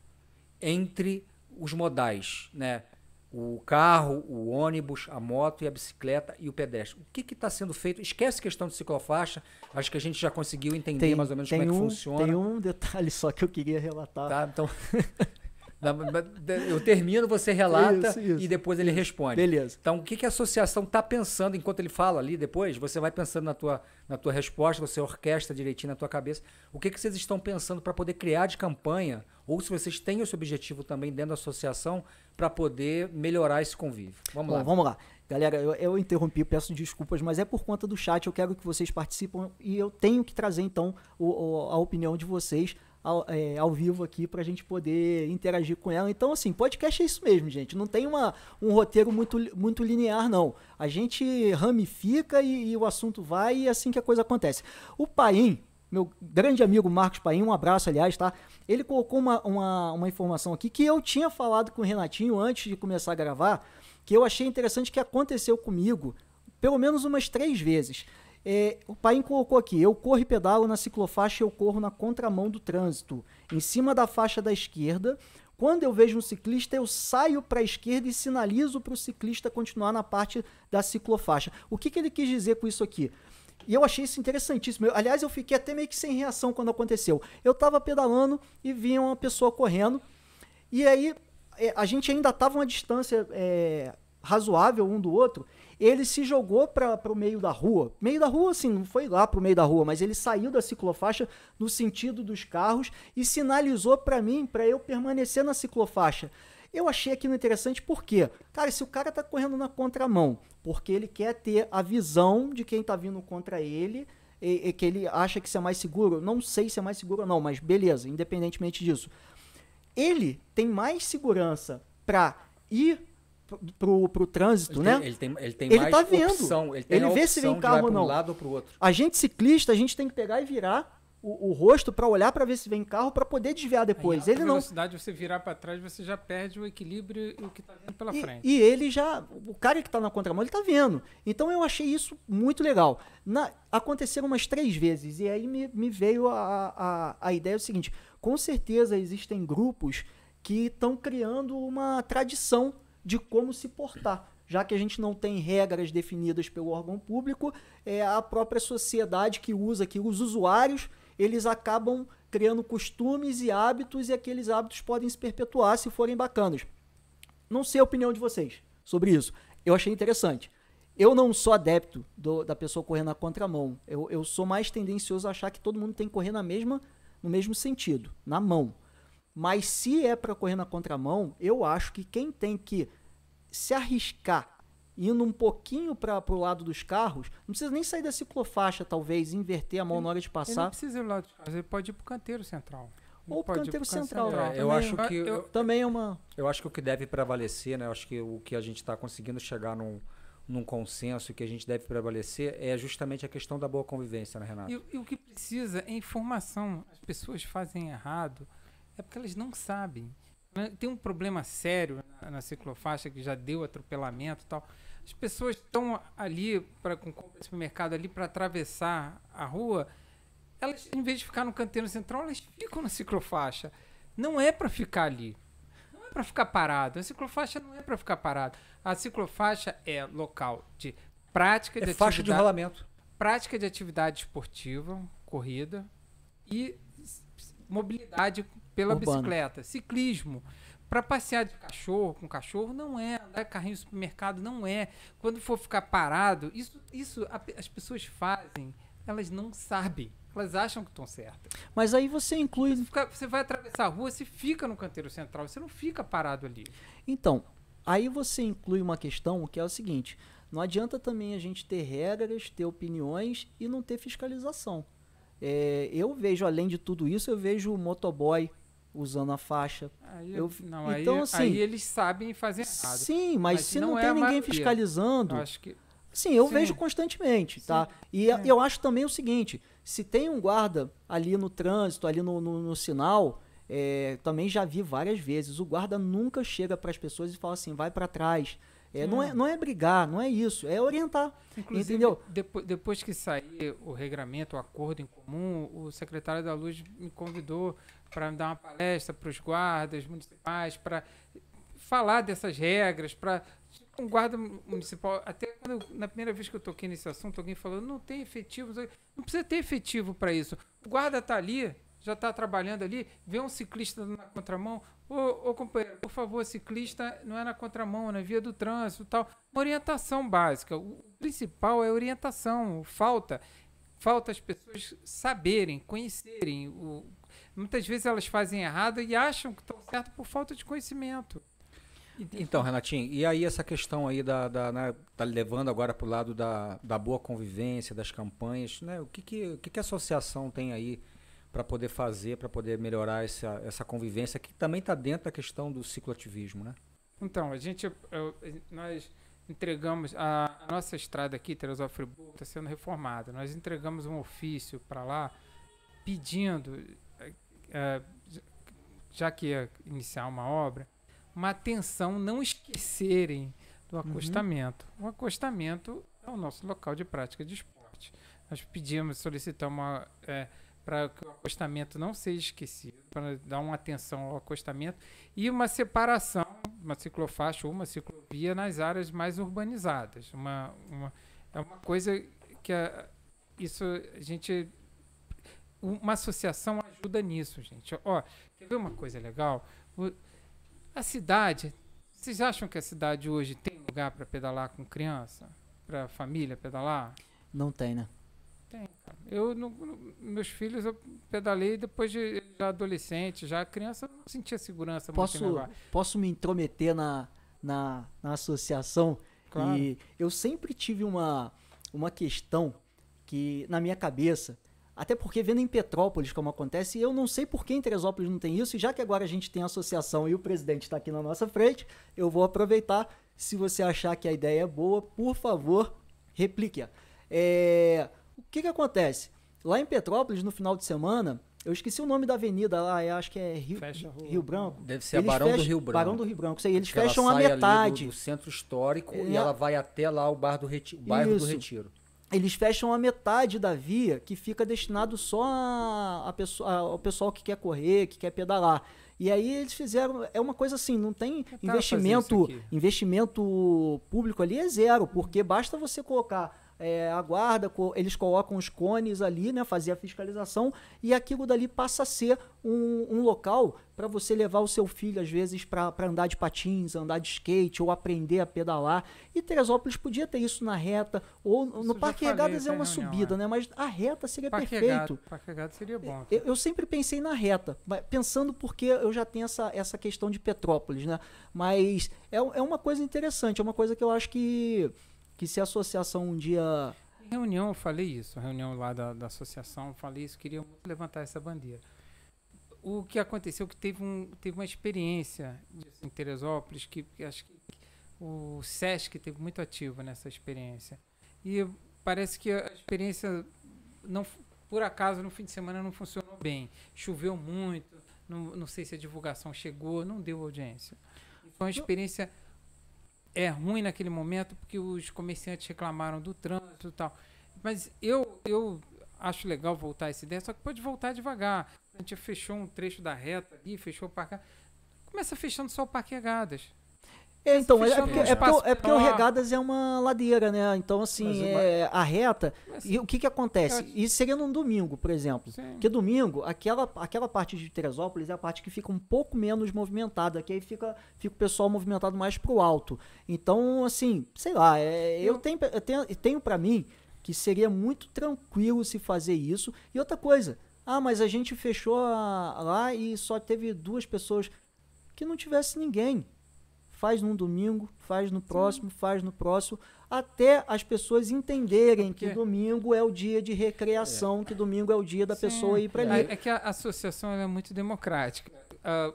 entre os modais, né? O carro, o ônibus, a moto e a bicicleta e o pedestre. O que está sendo feito? Esquece a questão de ciclofaixa. Acho que a gente já conseguiu entender mais ou menos como é que funciona. Tem um detalhe só que eu queria relatar. Tá? Então, eu termino, você relata Isso, isso, e depois ele responde. Beleza. Então, o que, que a associação está pensando enquanto ele fala ali depois? Você vai pensando na tua, na tua resposta, você orquestra direitinho na tua cabeça. O que, que vocês estão pensando para poder criar de campanha? Ou se vocês têm esse objetivo também dentro da associação para poder melhorar esse convívio? Vamos Bom, lá. vamos lá. Galera, eu, eu interrompi, peço desculpas, mas é por conta do chat. Eu quero que vocês participem e eu tenho que trazer, então, o- o- a opinião de vocês ao, é, ao vivo aqui para a gente poder interagir com ela. Então, assim, podcast é isso mesmo, gente. Não tem uma, um roteiro muito, muito linear, não. A gente ramifica e, e o assunto vai e é assim que a coisa acontece. O Paim, meu grande amigo Marcos Paim, um abraço, aliás, tá? Ele colocou uma, uma, uma informação aqui que eu tinha falado com o Renatinho antes de começar a gravar, que eu achei interessante que aconteceu comigo pelo menos umas três vezes. É, o Paim colocou aqui: eu corro e pedalo na ciclofaixa eu corro na contramão do trânsito, em cima da faixa da esquerda. Quando eu vejo um ciclista, eu saio para a esquerda e sinalizo para o ciclista continuar na parte da ciclofaixa. O que, que ele quis dizer com isso aqui? E eu achei isso interessantíssimo. Eu- aliás, eu fiquei até meio que sem reação quando aconteceu. Eu estava pedalando e vinha uma pessoa correndo. E aí, é, a gente ainda estava uma distância é, razoável um do outro. Ele se jogou para o meio da rua. Meio da rua, assim, não foi lá para o meio da rua, mas ele saiu da ciclofaixa no sentido dos carros e sinalizou para mim para eu permanecer na ciclofaixa. Eu achei aquilo interessante porque, cara, se o cara tá correndo na contramão, porque ele quer ter a visão de quem tá vindo contra ele, e, e que ele acha que isso é mais seguro, não sei se é mais seguro ou não, mas beleza, independentemente disso. Ele tem mais segurança para ir pro, pro, pro trânsito, Ele né? tem, ele tem, ele tem Ele mais tá vendo. opção. Ele, tem Ele a vê se vem carro ou não. um lado ou para o outro. A gente ciclista, a gente tem que pegar e virar o, o rosto para olhar para ver se vem carro para poder desviar depois. Aí, Ele não. velocidade, você virar para trás, você já perde o equilíbrio e o que está vindo pela E, frente. e ele já, o cara que tá na contramão, ele tá vendo. Então eu achei isso muito legal. Na, aconteceram umas três vezes, e aí me, me veio a, a, a ideia do seguinte: com certeza existem grupos que estão criando uma tradição de como se portar. Já que a gente não tem regras definidas pelo órgão público, é a própria sociedade que usa, que os usuários, eles acabam criando costumes e hábitos, e aqueles hábitos podem se perpetuar se forem bacanas. Não sei a opinião de vocês sobre isso. Eu achei interessante. Eu não sou adepto do- da pessoa correr na contramão. Eu, eu sou mais tendencioso a achar que todo mundo tem que correr na mesma, no mesmo sentido, na mão. Mas se é para correr na contramão, eu acho que quem tem que se arriscar indo um pouquinho para o lado dos carros, não precisa nem sair da ciclofaixa, talvez, inverter a mão na hora de Ele não passar. precisa ir lá de casa, ele pode ir pro canteiro central. Ele Ou pro pode ir canteiro canto central, É, também- eu acho que eu- Também é uma. Eu acho que o que deve prevalecer, né? Eu acho que o que a gente está conseguindo chegar num, num consenso que a gente deve prevalecer é justamente a questão da boa convivência, né, Renato? E, e o que precisa é informação. As pessoas fazem errado é porque elas não sabem. Né? Tem um problema sério na, na ciclofaixa que já deu atropelamento e tal. As pessoas estão ali para com compra de supermercado ali para atravessar a rua. Elas, em vez de ficar no canteiro central, elas ficam na ciclofaixa. Não é para ficar ali. Não é para ficar parado. A ciclofaixa não é para ficar parado. A ciclofaixa é local de prática de É faixa de rolamento. prática de atividade esportiva, corrida e mobilidade pela Urbana. bicicleta, ciclismo. Para passear de cachorro com cachorro não é, andar carrinho de supermercado não é. Quando for ficar parado, isso, isso a as pessoas fazem, elas não sabem. Elas acham que estão certas. Mas aí você inclui. Você, fica- você vai atravessar a rua, você fica no canteiro central, você não fica parado ali. Então, aí você inclui uma questão que é o seguinte: não adianta também a gente ter regras, ter opiniões e não ter fiscalização. É, eu vejo, além de tudo isso, eu vejo o motoboy usando a faixa. Aí, Eu- não, aí, então, assim, aí eles sabem fazer errado. Sim, mas, Mas se não não, é tem a ninguém fiscalizando. Eu que Sim, eu Sim. vejo constantemente, tá? E Sim. eu acho também o seguinte: se tem um guarda ali no trânsito, ali no, no- no sinal, é, também já vi várias vezes. O guarda nunca chega para as pessoas e fala assim, vai para trás. É, não, é, não é brigar, não é isso, é orientar. Inclusive, Entendeu? Depois, depois que sair o regramento, o acordo em comum, o secretário da Luz me convidou para dar uma palestra para os guardas municipais, para falar dessas regras, para um guarda municipal. Até quando, na primeira vez que eu toquei nesse assunto, alguém falou: não tem efetivo, não precisa ter efetivo para isso. O guarda está ali, já está trabalhando ali, vê um ciclista na contramão. Ô, ô companheiro, por favor, ciclista não é na contramão, é na via do trânsito tal. Uma orientação básica. O principal é orientação. Falta. Falta as pessoas saberem, conhecerem. O, muitas vezes elas fazem errado e acham que estão certo por falta de conhecimento. Então, Renatinho, e aí essa questão aí da, da né, tá levando agora para o lado da, da boa convivência, das campanhas, né? O que que, o que, que a associação tem aí para poder fazer, para poder melhorar essa, essa convivência que também está dentro da questão do cicloativismo, né? Então, a gente, eu- nós entregamos, a, a nossa estrada aqui, Teresópolis Friburgo, está sendo reformada. Nós entregamos um ofício para lá pedindo, eh, já que ia iniciar uma obra, uma atenção, não esquecerem do acostamento. O acostamento é o nosso local de prática de esporte. Nós pedimos, solicitamos para que o acostamento não seja esquecido, para dar uma atenção ao acostamento e uma separação, uma ciclofaixa ou uma ciclovia nas áreas mais urbanizadas. Uma, uma- é uma coisa que a, isso a gente. Uma associação ajuda nisso, gente. Ó, quer ver uma coisa legal? O- a cidade. Vocês acham que a cidade hoje tem lugar para pedalar com criança? Para família pedalar? Não tem, né? Tem, cara. Eu, meus filhos, eu pedalei depois de já adolescente, já criança, eu não sentia segurança Posso, posso me intrometer na, na, na associação? Claro. E eu sempre tive uma, uma questão que, na minha cabeça, até porque vendo em Petrópolis como acontece, eu não sei por que em Teresópolis não tem isso, e já que agora a gente tem a associação e o presidente está aqui na nossa frente, eu vou aproveitar. Se você achar que a ideia é boa, por favor, replique. É, o que, que acontece? Lá em Petrópolis, no final de semana, eu esqueci o nome da avenida lá, eu acho que é Rio, a. Rio Branco. Deve ser a Eles Barão do fecham- Rio Branco. Barão do Rio Branco, isso aí. Eles Que ela fecham a sai ali do- metade. Do, centro histórico e É. ela vai até lá o bar do Reti- o bairro do Isso. Retiro. Eles fecham a metade da via que fica destinado só a, a pessoa, a- ao pessoal que quer correr, que quer pedalar. E aí eles fizeram, é uma coisa assim, não tem investimento, investimento público ali é zero, porque basta você colocar é, a guarda, eles colocam os cones ali, né, fazer a fiscalização e aquilo dali passa a ser um, um local para você levar o seu filho às vezes para andar de patins, andar de skate ou aprender a pedalar. E Teresópolis podia ter isso na reta ou Isso no Parque Regadas é até uma reunião, subida, é. né? Mas a reta seria Parque perfeito. Parque Regado seria bom. Eu, eu sempre pensei na reta, pensando porque eu já tenho essa, essa questão de Petrópolis, né? Mas é, é uma coisa interessante, é uma coisa que eu acho que, que se a associação um dia. Em reunião eu falei isso, reunião lá da, da associação, eu falei isso, queria levantar essa bandeira. O que aconteceu é que teve, um, teve uma experiência em Teresópolis, que, que acho que o SESC teve muito ativo nessa experiência. E parece que a experiência, não, por acaso, no fim de semana não funcionou bem. Choveu muito, não, não sei se a divulgação chegou, não deu audiência. Foi uma experiência é ruim naquele momento porque os comerciantes reclamaram do trânsito e tal. Mas eu, eu acho legal voltar essa ideia, só que pode voltar devagar. A gente fechou um trecho da reta ali, fechou o parque. Começa fechando só o Parque Regadas. É, então, é, é porque, é, porque, é porque o menor. Regadas é uma ladeira, né? Então, assim, é, a reta. E o que, que acontece? Isso seria num domingo, por exemplo. sim. Porque domingo, aquela, aquela parte de Teresópolis é a parte que fica um pouco menos movimentada, que aí fica, fica o pessoal movimentado mais pro alto. Então, assim, sei lá, é, eu, tenho, eu tenho, tenho para mim que seria muito tranquilo se fazer isso. E outra coisa, ah, mas a gente fechou a, lá e só teve duas pessoas. Que não tivesse ninguém. Faz num domingo, faz no próximo, Sim. faz no próximo, até as pessoas entenderem que domingo é o dia de recreação, é. que domingo é o dia da Sim. pessoa ir para ali. É, é, que a associação é muito democrática. Uh,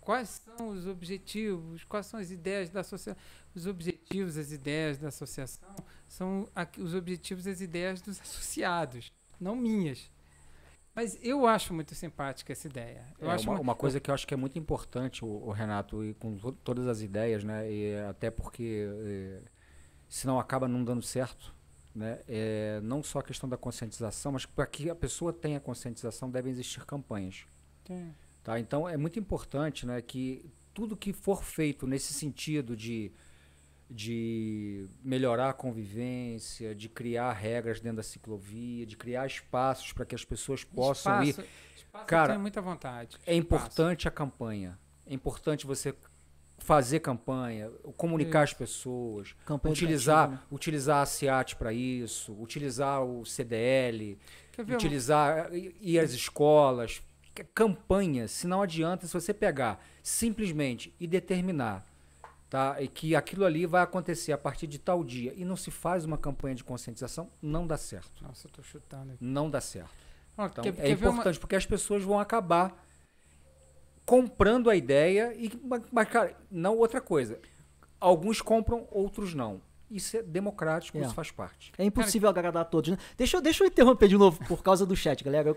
quais são os objetivos, quais são as ideias da associação? Os objetivos, as ideias da associação são os objetivos, as ideias dos associados, não minhas. Mas eu acho muito simpática essa ideia. Eu é, acho uma, uma, coisa que eu acho que é muito importante, o, o Renato, e com to todas as ideias, né? E até porque é, senão acaba não dando certo, né? É, não só a questão da conscientização, mas para que a pessoa tenha conscientização devem existir campanhas. Tá? Então é muito importante, né, que tudo que for feito nesse sentido de de melhorar a convivência, de criar regras dentro da ciclovia, de criar espaços para que as pessoas possam espaço, ir. Espaço Cara, muita vontade. É importante a campanha. É importante você fazer campanha, comunicar isso. as pessoas, campanha utilizar, né? utilizar a SIAT para isso, utilizar o CDL, utilizar ir às escolas, campanha, se não adianta se você pegar simplesmente e determinar tá? E que aquilo ali vai acontecer a partir de tal dia e não se faz uma campanha de conscientização, não dá certo. Nossa, eu tô chutando aqui. Não dá certo. então, quer, é quer importante uma... porque as pessoas vão acabar comprando a ideia e mas cara, não outra coisa. Alguns compram, outros não. Isso é democrático, é. isso faz parte. É impossível Cara, agradar a todos. Né? Deixa, deixa eu interromper de novo por causa do chat, galera.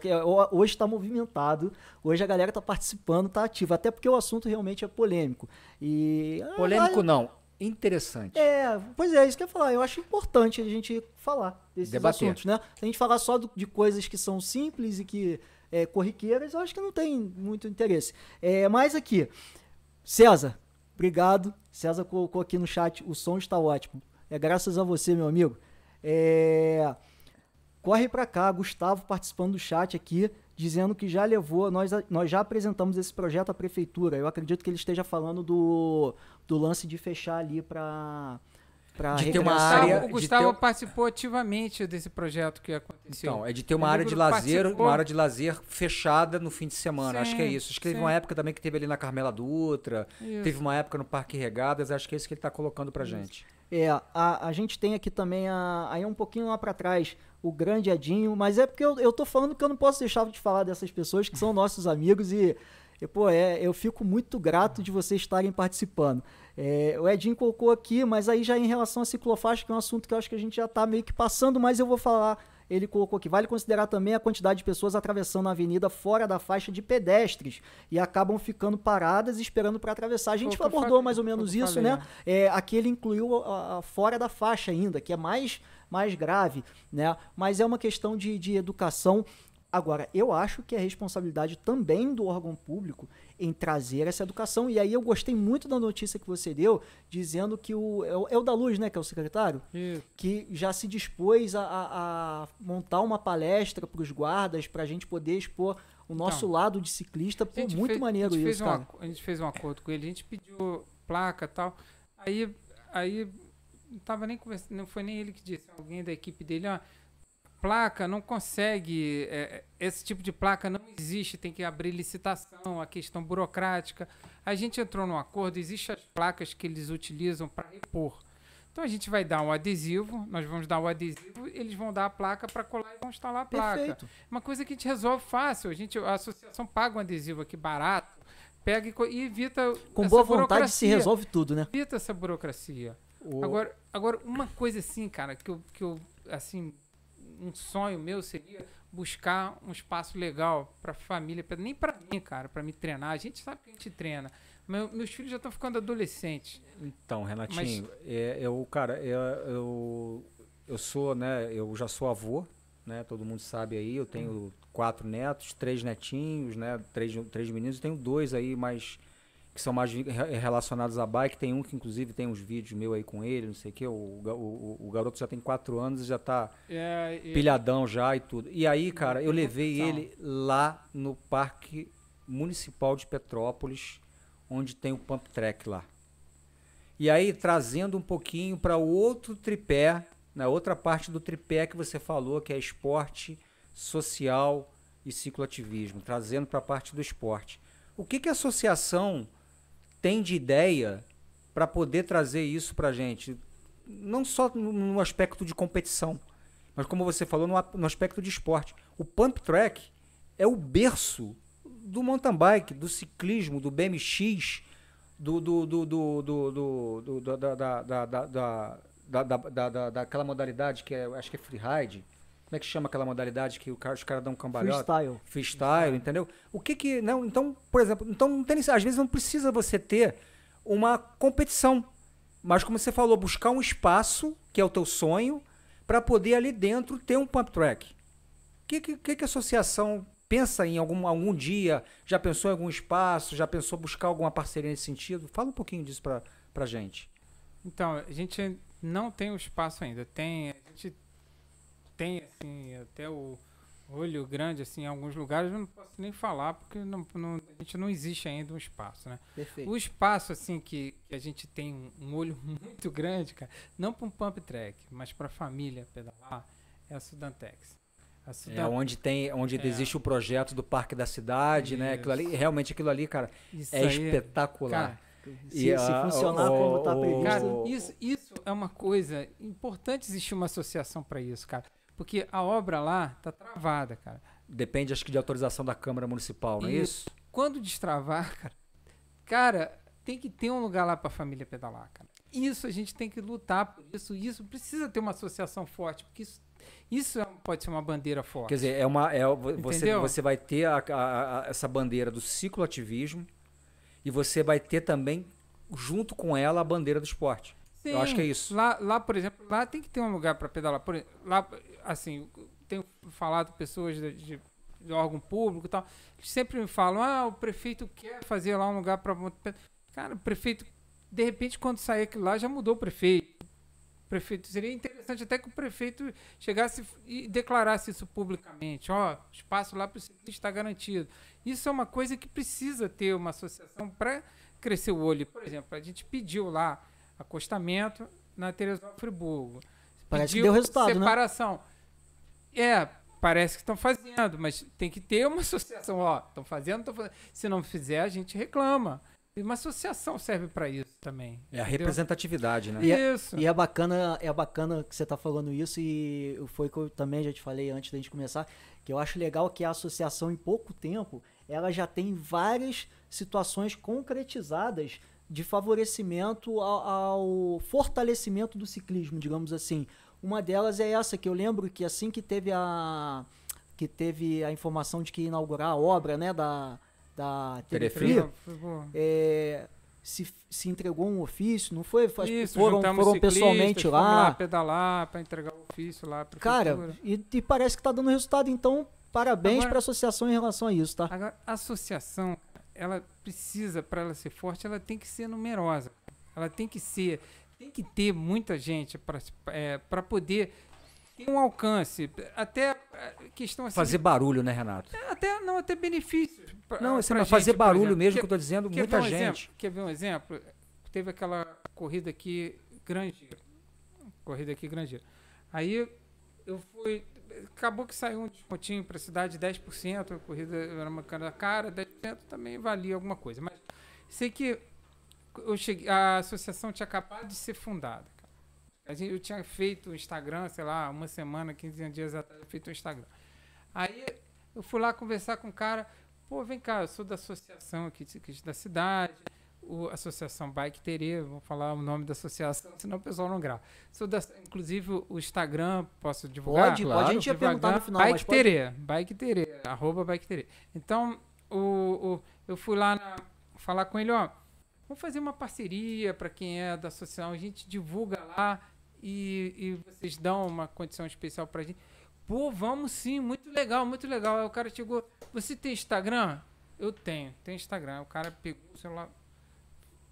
hoje está movimentado, hoje a galera está participando, está ativa, até porque o assunto realmente é polêmico. E, ah, polêmico ah, não, interessante. É, pois é, isso que eu ia falar. Eu acho importante a gente falar desses Debater. assuntos, né? Se a gente falar só do, de coisas que são simples e que é, corriqueiras, eu acho que não tem muito interesse. É, mas aqui, César, obrigado. César colocou aqui no chat, o som está ótimo. É graças a você, meu amigo. É... Corre para cá, Gustavo participando do chat aqui, dizendo que já levou, nós, nós já apresentamos esse projeto à prefeitura. Eu acredito que ele esteja falando do, do lance de fechar ali para de ter uma área. O Gustavo ter... participou ativamente desse projeto que aconteceu. Então, é de ter uma área de lazer, participou. uma área de lazer fechada no fim de semana. Sim, acho que é isso. Acho que teve uma época também que teve ali na Carmela Dutra, isso. teve uma época no Parque Regadas, acho que é isso que ele está colocando pra isso. gente. É, a, a gente tem aqui também, a, aí um pouquinho lá para trás, o grande Edinho, mas é porque eu, eu tô falando que eu não posso deixar de falar dessas pessoas que são nossos amigos e, e pô, é, eu fico muito grato de vocês estarem participando. É, o Edinho colocou aqui, mas aí já em relação à ciclofaixa, que é um assunto que eu acho que a gente já está meio que passando, mas eu vou falar ele colocou aqui, vale considerar também a quantidade de pessoas atravessando a avenida fora da faixa de pedestres e acabam ficando paradas esperando para atravessar. A gente Pouco abordou falei, mais ou menos isso, falei, né? É, aqui ele incluiu a, a, fora da faixa ainda, que é mais, mais grave, né? Mas é uma questão de, de educação Agora, eu acho que é responsabilidade também do órgão público em trazer essa educação. E aí eu gostei muito da notícia que você deu, dizendo que o. É o, é o da Luz, né? Que é o secretário? Isso. Que já se dispôs a, a, a montar uma palestra para os guardas para a gente poder expor o nosso então, lado de ciclista. Pô, muito fez, maneiro isso, cara. a gente fez um acordo com ele, a gente pediu placa e tal. Aí, aí não tava nem conversando, não foi nem ele que disse, alguém da equipe dele, ó placa não consegue, é, esse tipo de placa não existe, tem que abrir licitação, a questão burocrática. A gente entrou num acordo, existem as placas que eles utilizam para repor. Então a gente vai dar um adesivo, nós vamos dar o adesivo, eles vão dar a placa para colar e vão instalar a placa. Perfeito. Uma coisa que a gente resolve fácil. A, gente, a associação paga um adesivo aqui barato, pega e, e evita. Com boa vontade se resolve tudo, né? Evita essa burocracia. O... Agora, agora, uma coisa assim, cara, que eu, que eu assim, um sonho meu seria buscar um espaço legal para família, pra, nem para mim, cara, para me treinar. A gente sabe que a gente treina. Meu, meus filhos já estão ficando adolescentes. Então, Renatinho, Mas... é, eu, cara, eu, eu, eu sou, né, eu já sou avô, né, todo mundo sabe aí, eu tenho quatro netos, três netinhos, né, três, três meninos, tenho dois aí mais que são mais relacionados à bike. Tem um que, inclusive, tem uns vídeos meu aí com ele, não sei o quê. O, o, o garoto já tem quatro anos e já tá é, e... pilhadão já e tudo. E aí, cara, eu levei ele lá no Parque Municipal de Petrópolis, onde tem o Pump Track lá. E aí, trazendo um pouquinho para o outro tripé na outra parte do tripé que você falou, que é esporte, social e cicloativismo, trazendo para a parte do esporte. O que, que a associação tem de ideia para poder trazer isso para a gente? Não só no aspecto de competição, mas como você falou, no, aspecto de esporte. O pump track é o berço do mountain bike, do ciclismo, do BMX, do, do, do, do, do, da, da, da, da, da, da, daquela modalidade que é, acho que é freeride. Como é que chama aquela modalidade que o cara, os caras dão um cambalhota? Freestyle. Freestyle, entendeu? O que que... Não, então, por exemplo, então não tem, às vezes não precisa você ter uma competição. Mas como você falou, buscar um espaço, que é o teu sonho, para poder ali dentro ter um pump track. O que, que, que a associação pensa em algum, algum dia? Já pensou em algum espaço? Já pensou buscar alguma parceria nesse sentido? Fala um pouquinho disso para a gente. Então, a gente não tem o espaço ainda. Tem, tem assim até o olho grande assim em alguns lugares, eu não posso nem falar porque não, não, a gente não existe ainda um espaço, né? Perfeito. O espaço assim que, que a gente tem um, um, olho muito grande, cara, não para um pump track, mas para a família pedalar, é a Sudantex. A Sudan... É onde tem, onde é. existe o projeto do Parque da Cidade, Isso. né? Aquilo ali, realmente aquilo ali, cara, isso é aí, espetacular. Cara, se, se funcionar como está previsto. Cara, isso, isso é uma coisa importante existir uma associação para isso, cara. Porque a obra lá tá travada, cara. Depende, acho que, de autorização da Câmara Municipal, não é isso? Quando destravar, cara, cara, tem que ter um lugar lá para a família pedalar, cara. Isso a gente tem que lutar por isso. Isso precisa ter uma associação forte, porque isso, isso é, pode ser uma bandeira forte. Quer dizer, é uma, é, você, você vai ter a, a, a, essa bandeira do cicloativismo e você vai ter também, junto com ela, a bandeira do esporte. Sim, eu acho que é isso. Lá, lá, por exemplo, lá tem que ter um lugar para pedalar. Por, lá, assim, tenho falado pessoas de, de, de, órgão público e tal, que sempre me falam: ah, o prefeito quer fazer lá um lugar para. Cara, o prefeito, de repente, quando sair aquilo lá, já mudou o prefeito. O prefeito seria interessante até que o prefeito chegasse e declarasse isso publicamente: ó, oh, espaço lá para o ciclista está garantido. Isso é uma coisa que precisa ter uma associação para crescer o olho. Por exemplo, a gente pediu lá acostamento na Teresópolis Friburgo. Parece que deu resultado, separação. né? É, parece que estão fazendo, mas tem que ter uma associação. Ó, estão fazendo, estão fazendo. Se não fizer, a gente reclama. E uma associação serve para isso também. É a entendeu? representatividade, né? E é, isso. E é bacana, é bacana que você está falando isso e foi que eu também já te falei antes da gente começar, que eu acho legal que a associação em pouco tempo, ela já tem várias situações concretizadas de favorecimento ao, ao, fortalecimento do ciclismo, digamos assim. Uma delas é essa que eu lembro que assim que teve a que teve a informação de que ia inaugurar a obra, né, da da Telefria, é, se, se entregou um ofício, não foi? Isso, foram foram pessoalmente lá. lá pedalar para entregar o ofício lá. Cara, e, e, parece que está dando resultado. Então, parabéns para a associação em relação a isso, tá? Agora, a associação ela precisa, para ela ser forte, ela tem que ser numerosa. Ela tem que ser, tem que ter muita gente para é, poder ter um alcance. Até é, questão assim. Fazer barulho, né, Renato? É, até, não, até benefícios. Não, assim, pra fazer barulho exemplo, mesmo, que eu estou dizendo, muita um gente. Exemplo, quer ver um exemplo? Teve aquela corrida aqui, grande. Corrida aqui, grande. Aí eu fui acabou que saiu um descontinho para a cidade 10%, a corrida era uma cara cara, 10% também valia alguma coisa. Mas sei que eu cheguei, a associação tinha acabado de ser fundada. A gente, eu tinha feito o Instagram, sei lá, uma semana, 15 dias atrás, feito o Instagram. Aí eu fui lá conversar com o cara, pô, vem cá, eu sou da associação aqui da cidade, o Associação Bike Terê, vou falar o nome da associação, senão o pessoal não grava. Sou da, inclusive o Instagram, posso divulgar? Pode, claro. pode, a gente ia perguntar no final. Bike Terê, Bike Terê, arroba Bike Terê. Então, o, o, eu fui lá na, falar com ele, ó, vamos fazer uma parceria para quem é da associação, a gente divulga lá e, e vocês dão uma condição especial pra gente. Pô, vamos sim, muito legal, muito legal. Aí o cara chegou, você tem Instagram? Eu tenho, tem Instagram. O cara pegou o celular,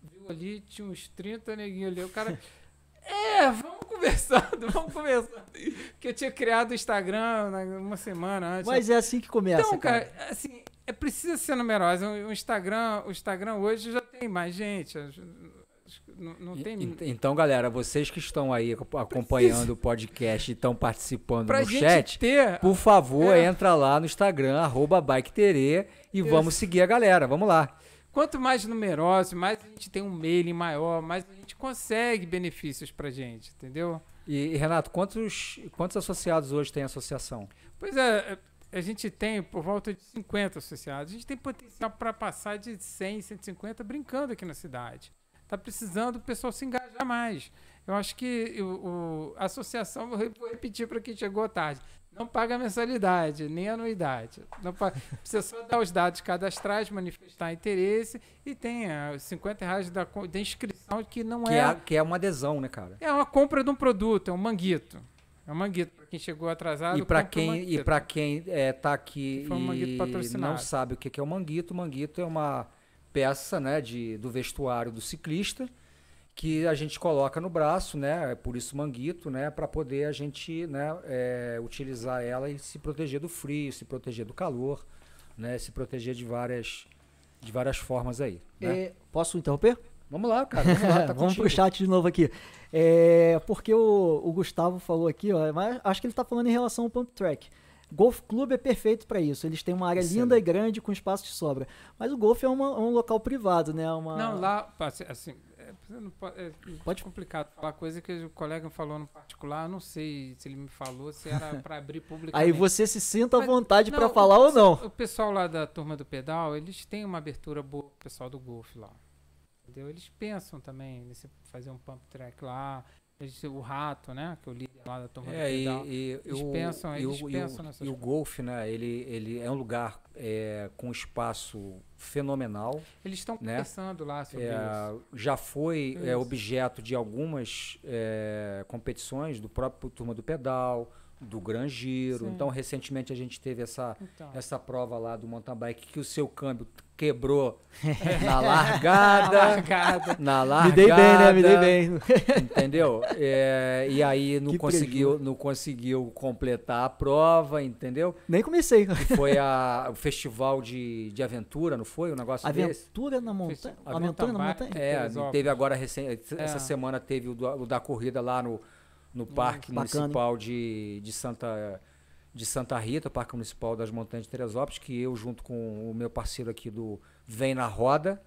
viu ali, tinha uns 30 neguinhos ali. O cara. É, vamos conversando, vamos conversando. Que eu tinha criado o Instagram uma semana antes. Mas é assim que começa. Então, cara, cara assim, é preciso ser numerosa. O Instagram, o Instagram hoje já tem mais gente. Não, não tem. ent- Então, galera, vocês que estão aí ac- acompanhando o podcast e estão participando pra no chat, ter. por favor, É. entra lá no Instagram, arroba BikeTerê, e vamos seguir a galera. Vamos lá. Quanto mais numeroso, mais a gente tem um mailing maior, mais a gente consegue benefícios pra gente, entendeu? E, e, Renato, quantos, quantos associados hoje tem a associação? Pois é, a gente tem por volta de 50 associados. A gente tem potencial para passar de 100, 150 brincando aqui na cidade. Tá precisando o pessoal se engajar mais. Eu acho que o, o- a associação, vou re- vou repetir para quem chegou tarde, não paga mensalidade, nem anuidade. Não paga, precisa só dar os dados cadastrais, manifestar interesse e tem ah, os 50 reais da, da inscrição que não Que é, é, que é uma adesão, né, cara? é uma compra de um produto, é um manguito. É um manguito. Para quem chegou atrasado, E para quem, e pra quem é, tá aqui e não sabe o que é o manguito, o manguito é uma peça né, de, do vestuário do ciclista que a gente coloca no braço, né? É por isso manguito, né? Para poder a gente né, é, utilizar ela e se proteger do frio, se proteger do calor, né? Se proteger de várias, de várias formas aí. Né? É, posso interromper? Vamos lá, cara. Vamos lá, tá Vamos pro chat de novo aqui. É, porque o, o Gustavo falou aqui, ó, mas acho que ele tá falando em relação ao Pump Track. Golf Club é perfeito para isso. Eles têm uma área Excelente. linda e grande com espaço de sobra. Mas o golfe é uma- um local privado, né? Uma... Não, lá, assim, é, pode, é Pode- complicado falar coisa que o colega falou no particular, não sei se ele me falou, se era para abrir publicamente. Aí você se sinta à vontade para o falar ou pessoal- não. O pessoal lá da turma do pedal, eles têm uma abertura boa pro pessoal do golfe lá. Entendeu? Eles pensam também nesse fazer um pump track lá. Eles- o rato, né? Que é o líder lá da turma É, do e, pedal. e, Eles o- pensam- e eles o, e pensam o, e o golfe, né? Ele, ele é um lugar é, com espaço fenomenal. Eles estão né? conversando lá sobre É, isso. já foi é, Isso. objeto de algumas é, competições do próprio Turma do Pedal, do Gran Giro. Sim. Então, recentemente a gente teve essa, Então, essa prova lá do mountain bike que o seu câmbio quebrou na largada. largada. Na largada. Me dei bem, né? Me dei bem. Entendeu? É, e aí não Que conseguiu, não conseguiu completar a prova, entendeu? Nem comecei. E foi a, o festival de, de aventura, não foi? O negócio desse? Aventura na montanha. A Aventura na montanha. É, teve agora essa É. semana teve o, do- o da corrida lá no, no Parque bacana, Municipal de, de Santa de Santa Rita, Parque Municipal das Montanhas de Teresópolis, que eu junto com o meu parceiro aqui do Vem na Roda,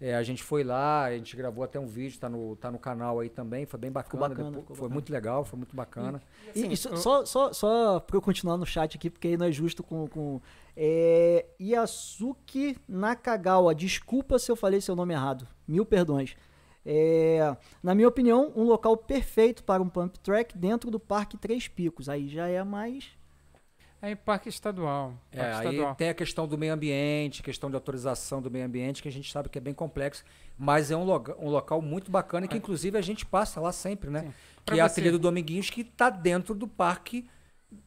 é, a gente foi lá, a gente gravou até um vídeo, tá no, tá no canal aí também, foi bem bacana, bacana, depois- foi bacana. muito legal, foi muito bacana. E, Assim, e só, eu- só, só, só pra eu continuar no chat aqui, porque aí não é justo com. com é, Yasuki Nakagawa, desculpa se eu falei seu nome errado, mil perdões. É, na minha opinião, um local perfeito para um pump track dentro do Parque Três Picos. Aí já é mais. É em parque estadual. É, Parque aí estadual. tem a questão do meio ambiente, questão de autorização do meio ambiente, que a gente sabe que é bem complexo, mas é um, loga- um local muito bacana, que É. inclusive a gente passa lá sempre, né? Sim. Que Pra é a trilha do Dominguinhos, que está dentro do parque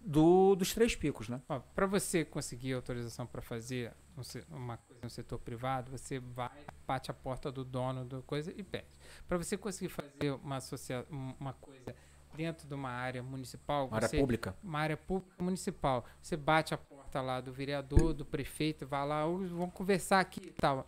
do, dos Três Picos, né? Para você conseguir autorização para fazer um uma no setor privado, você vai, bate a porta do dono da coisa e pede. Para você conseguir fazer uma, associa um- uma coisa dentro de uma área municipal, Área você, pública. uma área pública municipal, você bate a porta lá do vereador, do prefeito, vai lá, "Ô, vamos conversar aqui e tal.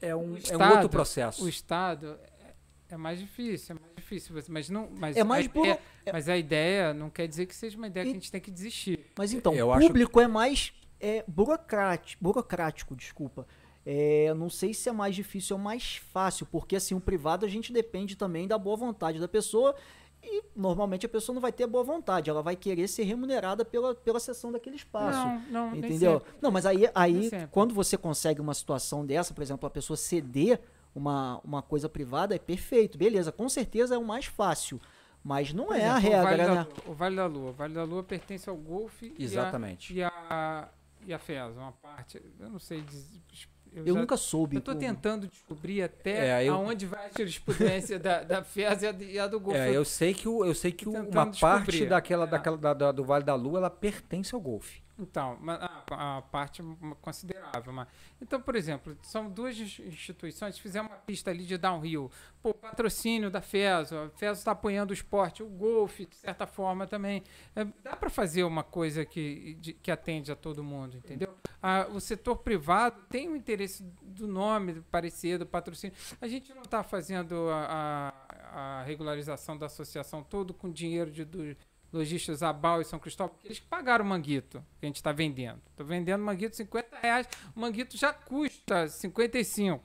É um, O é um Estado- outro processo. O Estado é, é mais difícil, é mais difícil, você- mas não, mas É mais a, buro- é- mas a ideia não quer dizer que seja uma ideia que E- a gente tem que desistir. Mas então, acho público é mais é, burocrático, burocrático, desculpa. É, não sei se é mais difícil ou mais fácil, porque assim, o privado a gente depende também da boa vontade da pessoa e normalmente a pessoa não vai ter boa vontade, ela vai querer ser remunerada pela, pela sessão daquele espaço. Não, não, Entendeu? Não, mas aí, aí quando você consegue uma situação dessa, por exemplo, a pessoa ceder uma, uma coisa privada, é perfeito, beleza. Com certeza é o mais fácil. Mas não Por é a exemplo, o Vale regra, da né? Lua- o Vale da Lua. O Vale da Lua pertence ao Golfe e a- Exatamente. e a, e a FES, uma parte. Eu não sei dizer. Eu já- nunca soube. Eu como- tentando descobrir até É, eu- aonde vai a jurisprudência da, da FES e a, e a do Golfe. É, eu sei que, o, eu sei que uma parte descobrir. daquela, É. daquela da- da- do Vale da Lua ela pertence ao Golfe. Então, a, a parte considerável. Mas... Então, por exemplo, são duas ins- instituições, fizemos uma pista ali de downhill. Pô, patrocínio da FESO, a FESO está apoiando o esporte, o golfe, de certa forma, também. É, dá para fazer uma coisa que, de- que atende a todo mundo, entendeu? O setor privado tem o interesse do nome, do parecer, do patrocínio. A gente não está fazendo a, a- a regularização da associação todo com dinheiro de, do, lojistas Abal e São Cristóvão, porque eles pagaram o manguito que a gente está vendendo. Estou vendendo manguito 50 reais, o manguito já custa 55.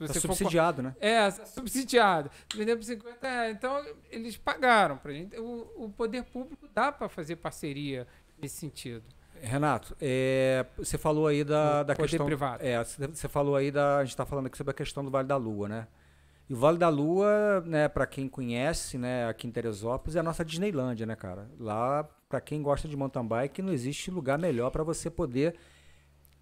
Se Tá você for subsidiado, né? é, subsidiado. Vendendo por 50 reais. Então, eles pagaram pra gente. O, o poder público dá para fazer parceria nesse sentido. Renato, é, você falou aí da, O da poder questão. privado. É, você falou aí da. A gente está falando aqui sobre a questão do Vale da Lua, né? E o Vale da Lua, né, para quem conhece, né, aqui em Teresópolis, é a nossa Disneylândia, né, cara? Lá, para quem gosta de mountain bike, não existe lugar melhor para você poder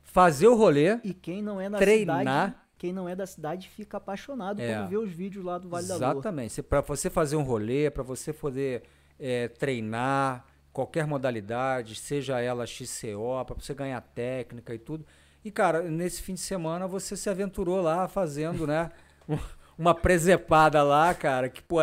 fazer o rolê. E quem não é da Treinar. cidade, quem não é da cidade fica apaixonado É. quando vê os vídeos lá do Vale da Lua. Exatamente. Para você fazer um rolê, para você poder é, treinar qualquer modalidade, seja ela XCO, para você ganhar técnica e tudo. E, cara, nesse fim de semana você se aventurou lá fazendo, né? um- Uma presepada lá, cara, que, pô,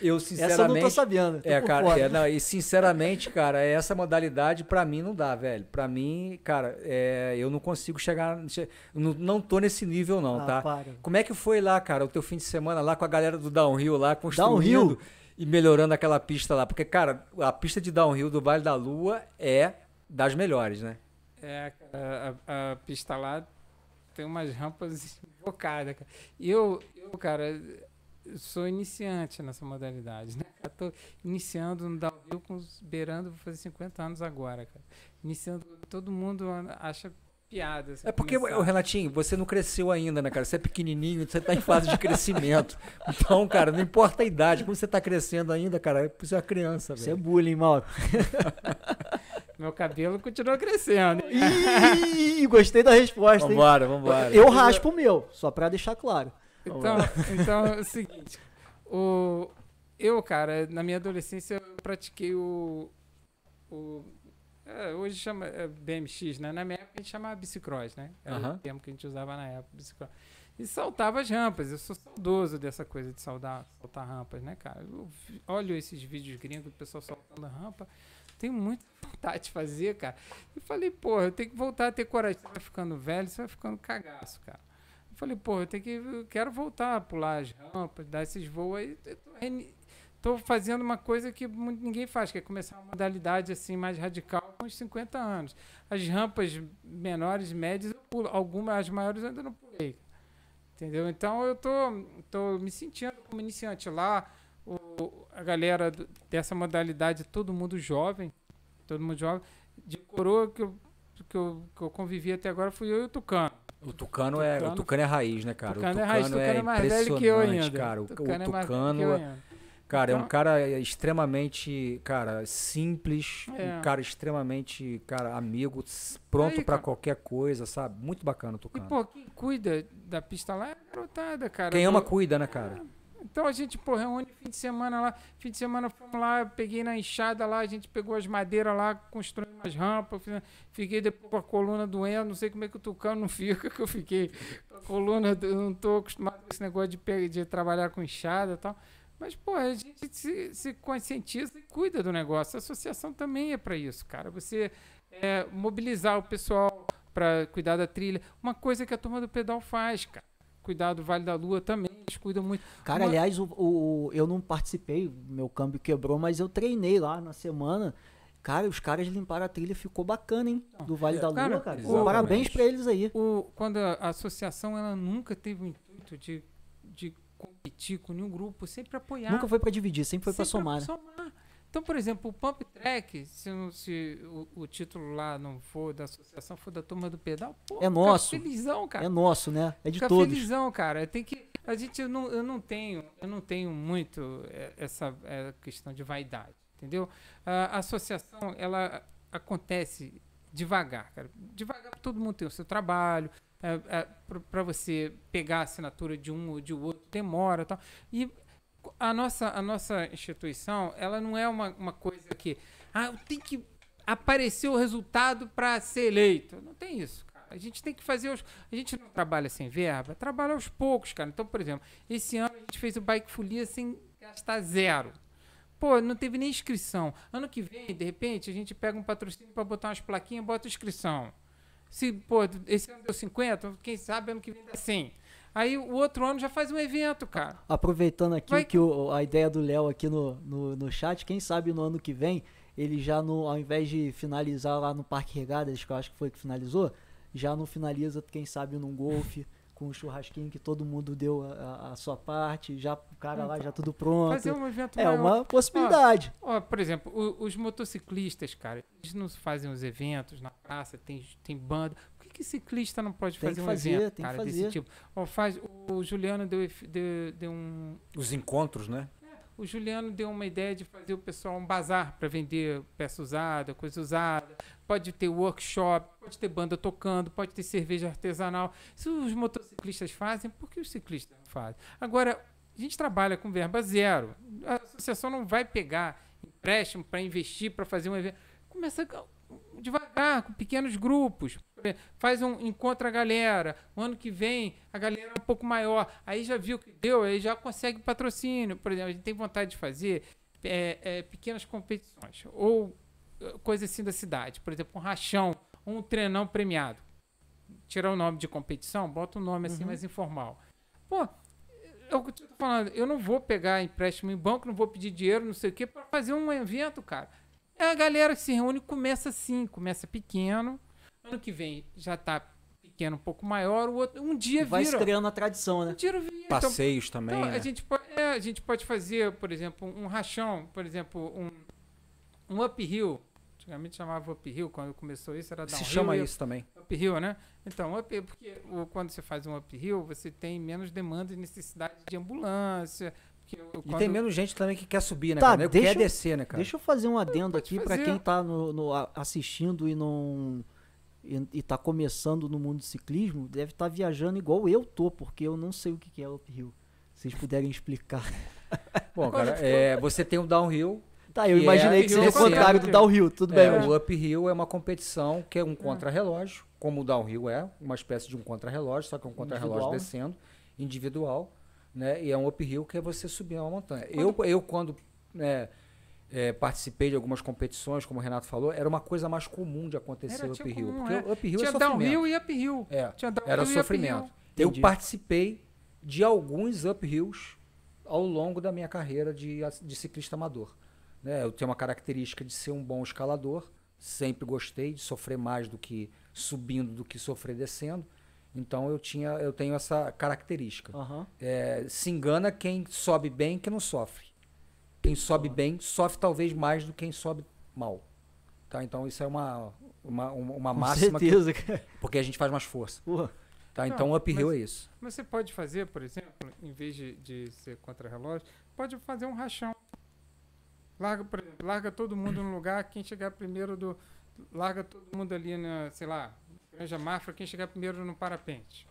eu sinceramente. Essa eu não tô sabendo. tô É, cara, fora. é, não, e sinceramente, cara, essa modalidade pra mim não dá, velho. Pra mim, cara, é, eu não consigo chegar. che- Não, não tô nesse nível, não, Ah, tá? para. Como é que foi lá, cara, o teu fim de semana lá com a galera do Downhill lá, construindo Downhill? e melhorando aquela pista lá? Porque, cara, a pista de Downhill do Vale da Lua é das melhores, né? É, cara, a, a pista lá tem umas rampas invocadas, cara. E eu, eu, cara, sou iniciante nessa modalidade, né? Eu tô iniciando no downhill com os beirando, vou fazer 50 anos agora, cara. Iniciando, todo mundo acha piada. É porque, começar. ô, Renatinho, você não cresceu ainda, né, cara? Você é pequenininho, você tá em fase de crescimento. Então, cara, não importa a idade, como você tá crescendo ainda, cara, você é uma criança, Isso é velho. bullying, Mauro. Meu cabelo continua crescendo. Ih, gostei da resposta, hein? Vambora, vambora. Eu raspo o meu, só pra deixar claro. Então, então é o seguinte, o, eu, cara, na minha adolescência eu pratiquei o, o é, hoje chama é, BMX, né? Na minha época a gente chamava bicicross, né? Era o termo que a gente usava na época, bicicross. E saltava as rampas, eu sou saudoso dessa coisa de saudar, saltar rampas, né, cara? Eu olho esses vídeos gringos do pessoal saltando a rampa, tenho muita vontade de fazer, cara. E falei, porra, eu tenho que voltar a ter coragem. Você vai ficando velho, você vai ficando cagaço, cara. Eu falei, porra, eu tenho que. Eu quero voltar a pular as rampas, dar esses voos aí. Tô fazendo uma coisa que ninguém faz, que é começar uma modalidade assim mais radical com uns 50 anos. As rampas menores, médias, eu pulo. Algumas, as maiores eu ainda não pulei. Entendeu? Então eu tô, tô me sentindo como iniciante lá. O, a galera dessa modalidade, todo mundo jovem, todo mundo jovem. De coroa que eu, que eu, que eu convivi até agora fui eu e o Tucano. O tucano, é, o Tucano- tucano é raiz, né, cara? Tucano o é raiz, Tucano é mais velho que eu impressionante, ainda. cara. O, o Tucano é mais tucano, ainda. cara, é um Então- cara extremamente, cara, simples, É. um cara extremamente, cara, amigo, pronto cara. qualquer coisa, sabe? Muito bacana o E, tucano. pô, quem cuida da pista lá é a garotada, cara. Quem ama cuida, né, cara? Então a gente, pô, reúne fim de semana lá. Fim de semana fomos lá, peguei na enxada lá, a gente pegou as madeiras lá, construindo umas rampas. Fiquei depois com a coluna doendo, não sei como é que o tucano não fica, que eu fiquei. A coluna, eu não tô acostumado com esse negócio de, de trabalhar com enxada e tal. Mas, pô, a gente se, se conscientiza e cuida do negócio. A associação também é para isso, cara. Você é, mobilizar o pessoal para cuidar da trilha. Uma coisa que a turma do pedal faz, cara. Cuidar do Vale da Lua também, eles cuidam muito. Cara, Uma- aliás, o, o- eu não participei, meu câmbio quebrou, mas eu treinei lá na semana. Cara, os caras limparam a trilha, ficou bacana, hein? Do Vale da Lua, Cara, cara. Parabéns pra eles aí. O, quando a, a associação ela nunca teve o intuito de, de competir com nenhum grupo, sempre apoiar. Nunca foi pra dividir, sempre foi pra sempre somar. né? Então, por exemplo, o Pump Track, se, não- se o, o título lá não for da associação, for da turma do pedal, pô, É nosso. felizão, cara. É nosso, né? É de Fica todos. felizão, cara. Tem que a gente eu não, eu não tenho, eu não tenho muito eh, essa eh, questão de vaidade, entendeu? A associação ela acontece devagar, cara. Devagar, todo mundo tem o seu trabalho. para você pegar a assinatura de um ou de outro demora, e tal. E a nossa a nossa instituição, ela não é uma, uma coisa que ah, tenho que aparecer o resultado para ser eleito. Não tem isso, cara. A gente tem que fazer os. A gente não trabalha sem verba, trabalha aos poucos, cara. Então, por exemplo, esse ano a gente fez o Bike Folia sem gastar zero. Pô, não teve nem inscrição. Ano que vem, de repente, a gente pega um patrocínio para botar umas plaquinhas, bota inscrição. Se, pô, esse ano deu 50, quem sabe ano que vem dá 100. Aí o outro ano já faz um evento, cara. Aproveitando aqui Vai que o- a ideia do Léo aqui no, no, no chat, quem sabe no ano que vem, ele já no, ao invés de finalizar lá no Parque Regadas, que eu acho que foi que finalizou, já não finaliza, quem sabe, num golfe, com um churrasquinho que todo mundo deu a, a- sua parte, já o cara lá já tudo pronto. Fazer um evento É maior. uma possibilidade. Ó, por exemplo, o- os motociclistas, cara, eles não fazem os eventos na praça, tem, tem banda. Que, que ciclista não pode Tem fazer que um fazer, evento, tem que cara, fazer. desse tipo? Ó, faz, o Juliano deu, deu, deu um. Os encontros, né? O Juliano deu uma ideia de fazer o pessoal um bazar para vender peça usada, coisa usada. Pode ter workshop, pode ter banda tocando, pode ter cerveja artesanal. Se os motociclistas fazem, por que os ciclistas não fazem? Agora, a gente trabalha com verba zero. A associação não vai pegar empréstimo para investir, para fazer um evento. Começa devagar, com pequenos grupos. Faz um encontra a galera. O ano que vem a galera é um pouco maior. Aí já viu que deu, aí já consegue patrocínio. Por exemplo, a gente tem vontade de fazer é, é, pequenas competições. Ou eh, coisa assim da cidade. Por exemplo, um rachão, um treinão premiado. Tirar o nome de competição, bota um nome assim mais informal. Pô, é o que eu tô falando. Eu não vou pegar empréstimo em banco, não vou pedir dinheiro, não sei o quê, para fazer um evento, cara. É a galera que se reúne e começa assim, começa pequeno. Ano que vem já tá pequeno, um pouco maior, o outro, um dia Vai se vira. criando a tradição, Um né? dia vira. Então, Passeios também, então, né? a, gente pode, é, a gente pode fazer, por exemplo, um rachão, por exemplo, um, um uphill. Antigamente chamava uphill, quando começou isso era Se downhill. chama e isso também. Uphill, né? Então, up, porque o- quando você faz um uphill, você tem menos demanda e necessidade de ambulância. E tem menos gente também que quer subir, né, Tá, cara? Deixa quer eu- descer, né, cara? Deixa eu fazer um adendo aqui para quem tá no, no- assistindo e não e, e tá começando no mundo do ciclismo, deve estar viajando igual eu tô, porque eu não sei o que que é uphill. Se vocês puderem explicar. Bom, cara, é, você tem o downhill. Tá, eu Que é imaginei que seria o contrário do downhill, tudo bem. É, mas- o uphill é uma competição que é um contrarrelógio, como o downhill é, uma espécie de um contrarrelógio, só que é um contrarrelógio descendo, individual, né? E é um uphill que é você subir uma montanha. Eu, eu quando né, é, participei de algumas competições, como o Renato falou, era uma coisa mais comum de acontecer Era, uphill. comum, porque é. o uphill tinha é sofrimento. downhill e uphill. É, Tinha era sofrimento. Eu participei de alguns uphills ao longo da minha carreira de, de ciclista amador. Né? Eu tenho uma característica de ser um bom escalador, sempre gostei de sofrer mais do que subindo do que sofrer descendo. Então eu tinha, eu tenho essa característica. Aham. É, se engana quem sobe bem que não sofre. Quem sobe bem sofre talvez mais do que quem sobe mal. Tá? Então isso é uma, uma, uma máxima que- certeza, cara. porque a gente faz mais força. Tá? Não, Então o uphill mas- é isso. Mas você pode fazer, por exemplo, em vez de, de ser contra-relógio, pode fazer um rachão. Larga, por exemplo, larga todo mundo no lugar, quem chegar primeiro do. Larga todo mundo ali na, sei lá, Granja Mafra, quem chegar primeiro no parapente.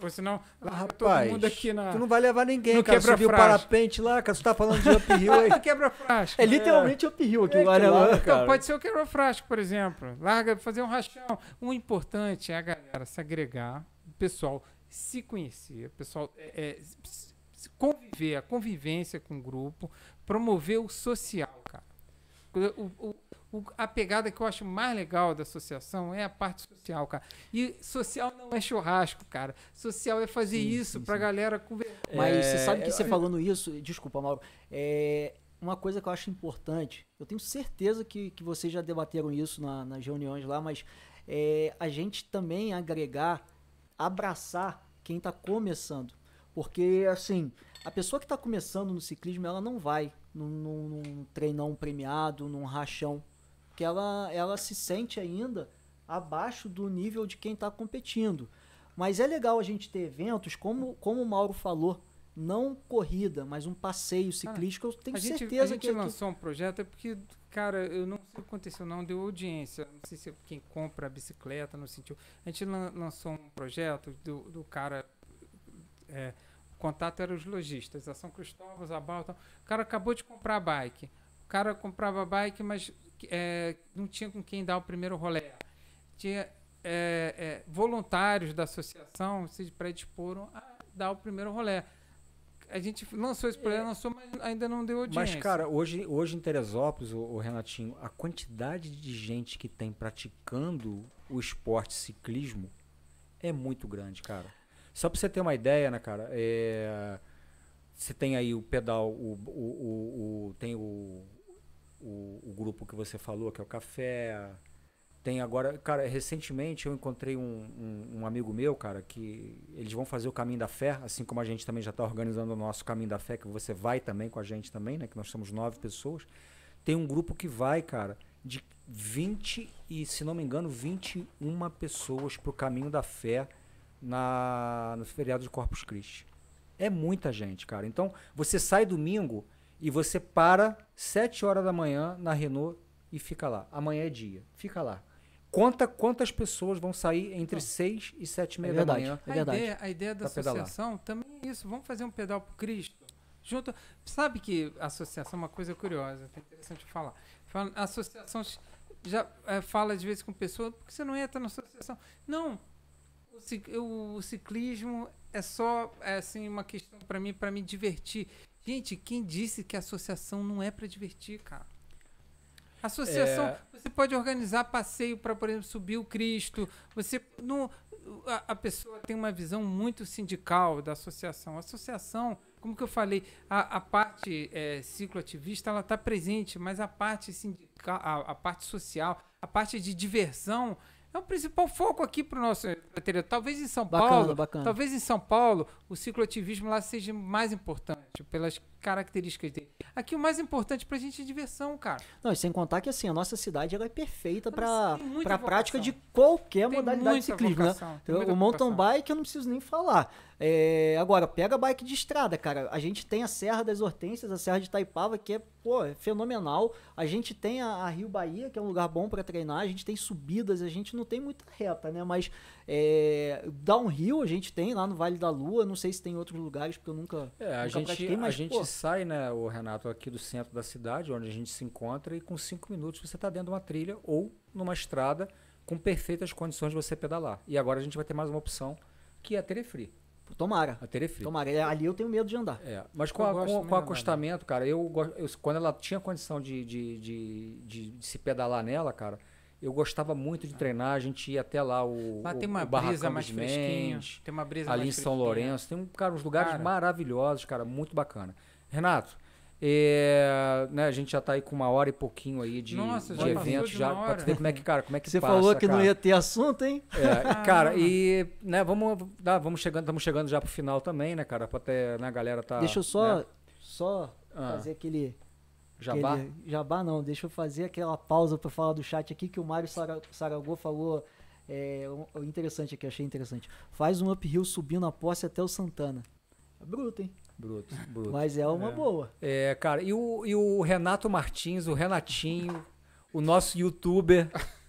Ou senão, larga todo mundo aqui na. tu não vai levar ninguém, no cara. Subir o parapente lá, cara. Você tá falando de uphill aí. Ah, quebra frasco. É literalmente uphill aqui É, né? cara. Então, pode ser o quebra-frasco, por exemplo. Larga, fazer um rachão. O importante é a galera se agregar, o pessoal se conhecer, o pessoal é, é, conviver, a convivência com o grupo, promover o social, cara. O- o- o- a pegada que eu acho mais legal da associação é a parte social, cara. E social não é churrasco, cara. Social é fazer Sim, isso sim, pra sim. galera conversar. Mas É, você sabe que eu- você falando isso, desculpa, Mauro, é uma coisa que eu acho importante. Eu tenho certeza que, que vocês já debateram isso na- nas reuniões lá, mas é a gente também agregar, abraçar quem está começando. Porque, assim, a pessoa que está começando no ciclismo, ela não vai num, num, treinão premiado, num rachão. Porque ela, ela se sente ainda abaixo do nível de quem está competindo. Mas é legal a gente ter eventos, como, como o Mauro falou, não corrida, mas um passeio ciclístico. Eu tenho a gente, certeza a gente que, que lançou um projeto é porque, cara, eu não sei o que aconteceu, não deu audiência. Não sei se é quem compra a bicicleta não sentiu. A gente lan- lançou um projeto do, do cara. é, contato era os lojistas, a São Cristóvão, Zabal e tal. O cara acabou de comprar a bike. O cara comprava bike, mas é, não tinha com quem dar o primeiro rolê. Tinha é, é, voluntários da associação se predisporam a dar o primeiro rolê. A gente lançou esse projeto, lançou, mas ainda não deu audiência. Mas, cara, hoje, hoje em Teresópolis, o, o Renatinho, a quantidade de gente que tem praticando o esporte ciclismo é muito grande, cara. Só pra você ter uma ideia, né, cara? É, você tem aí o pedal, o, o, o, o tem o, o, o, grupo que você falou, que é o Café. Tem agora, cara, recentemente eu encontrei um, um, um, amigo meu, cara, que eles vão fazer o Caminho da Fé, assim como a gente também já está organizando o nosso Caminho da Fé, que você vai também com a gente também, né? Que nós somos nove pessoas. Tem um grupo que vai, cara, de 20 e, se não me engano, 21 pessoas pro Caminho da Fé na, no feriado de Corpus Christi. É muita gente, cara. Então, você sai domingo e você para 7 horas da manhã na Renault e fica lá. Amanhã é dia. Fica lá. Conta quantas pessoas vão sair entre 6 e 7 e meia é da manhã. É verdade. A, ideia, a ideia da associação pedalar. também é isso. Vamos fazer um pedal pro Cristo. Junto. Sabe que a associação é uma coisa curiosa, é interessante falar. A associação já é, fala às vezes com pessoas, porque você não entra na associação? Não. O, o ciclismo é só é, assim uma questão para mim para me divertir. Gente, quem disse que a associação não é para divertir, cara? Associação, é... você pode organizar passeio para, por exemplo, subir o Cristo. Você não, a, a, pessoa tem uma visão muito sindical da associação. A associação, como que eu falei, a, a parte é, cicloativista ela está presente, mas a parte sindical, a, a parte social, a parte de diversão é o principal foco aqui para o nosso bateria. Talvez em São bacana, Paulo, bacana. talvez em São Paulo o cicloativismo lá seja mais importante pelas características dele. Aqui o mais importante para a gente é diversão, cara. Não, e sem contar que assim a nossa cidade ela é perfeita para para prática de qualquer tem modalidade de ciclismo, né? O mountain bike eu não preciso nem falar. É, agora, pega bike de estrada, cara. A gente tem a Serra das Hortênsias, a Serra de Taipava, que é, pô, é fenomenal. A gente tem a, a, Rio Bahia, que é um lugar bom para treinar. A gente tem subidas, a gente não tem muita reta, né? Mas é, downhill a gente tem lá no Vale da Lua. Não sei se tem outros lugares, porque eu nunca, é, a nunca gente, pratiquei, mas, A gente pô, sai, né, o Renato, aqui do centro da cidade, onde a gente se encontra, e com cinco minutos você está dentro de uma trilha ou numa estrada com perfeitas condições de você pedalar. E agora a gente vai ter mais uma opção, que é a Telefree. Tomara. A Telefree. Tomara. É, ali eu tenho medo de andar. É, mas com, a, com, com o acostamento, cara, eu, eu, quando ela tinha condição de, de, de, de, de se pedalar nela, cara, eu gostava muito de treinar, a gente ia até lá o Lá tem uma o brisa mais fresquinha, tem uma brisa ali mais em São Lourenço, tem um, cara, uns lugares cara. maravilhosos, cara, muito bacana. Renato, é, né, a gente já está aí com uma hora e pouquinho aí de, Nossa, de evento já. para ver como é que cara como é que você passa, falou que cara. não ia ter assunto hein? É, ah, cara e né vamos dá, vamos chegando estamos chegando já pro final também né cara para até né, a galera tá deixa eu só né? só ah. fazer aquele jabá? aquele, jabá não deixa eu fazer aquela pausa para falar do chat aqui que o Mário Saragô falou é, interessante aqui achei interessante. Faz um uphill subindo a posse até o Santana. É bruto hein Bruto, bruto. Mas é uma é. boa. É, cara, e o, e o Renato Martins, o Renatinho, o nosso youtuber.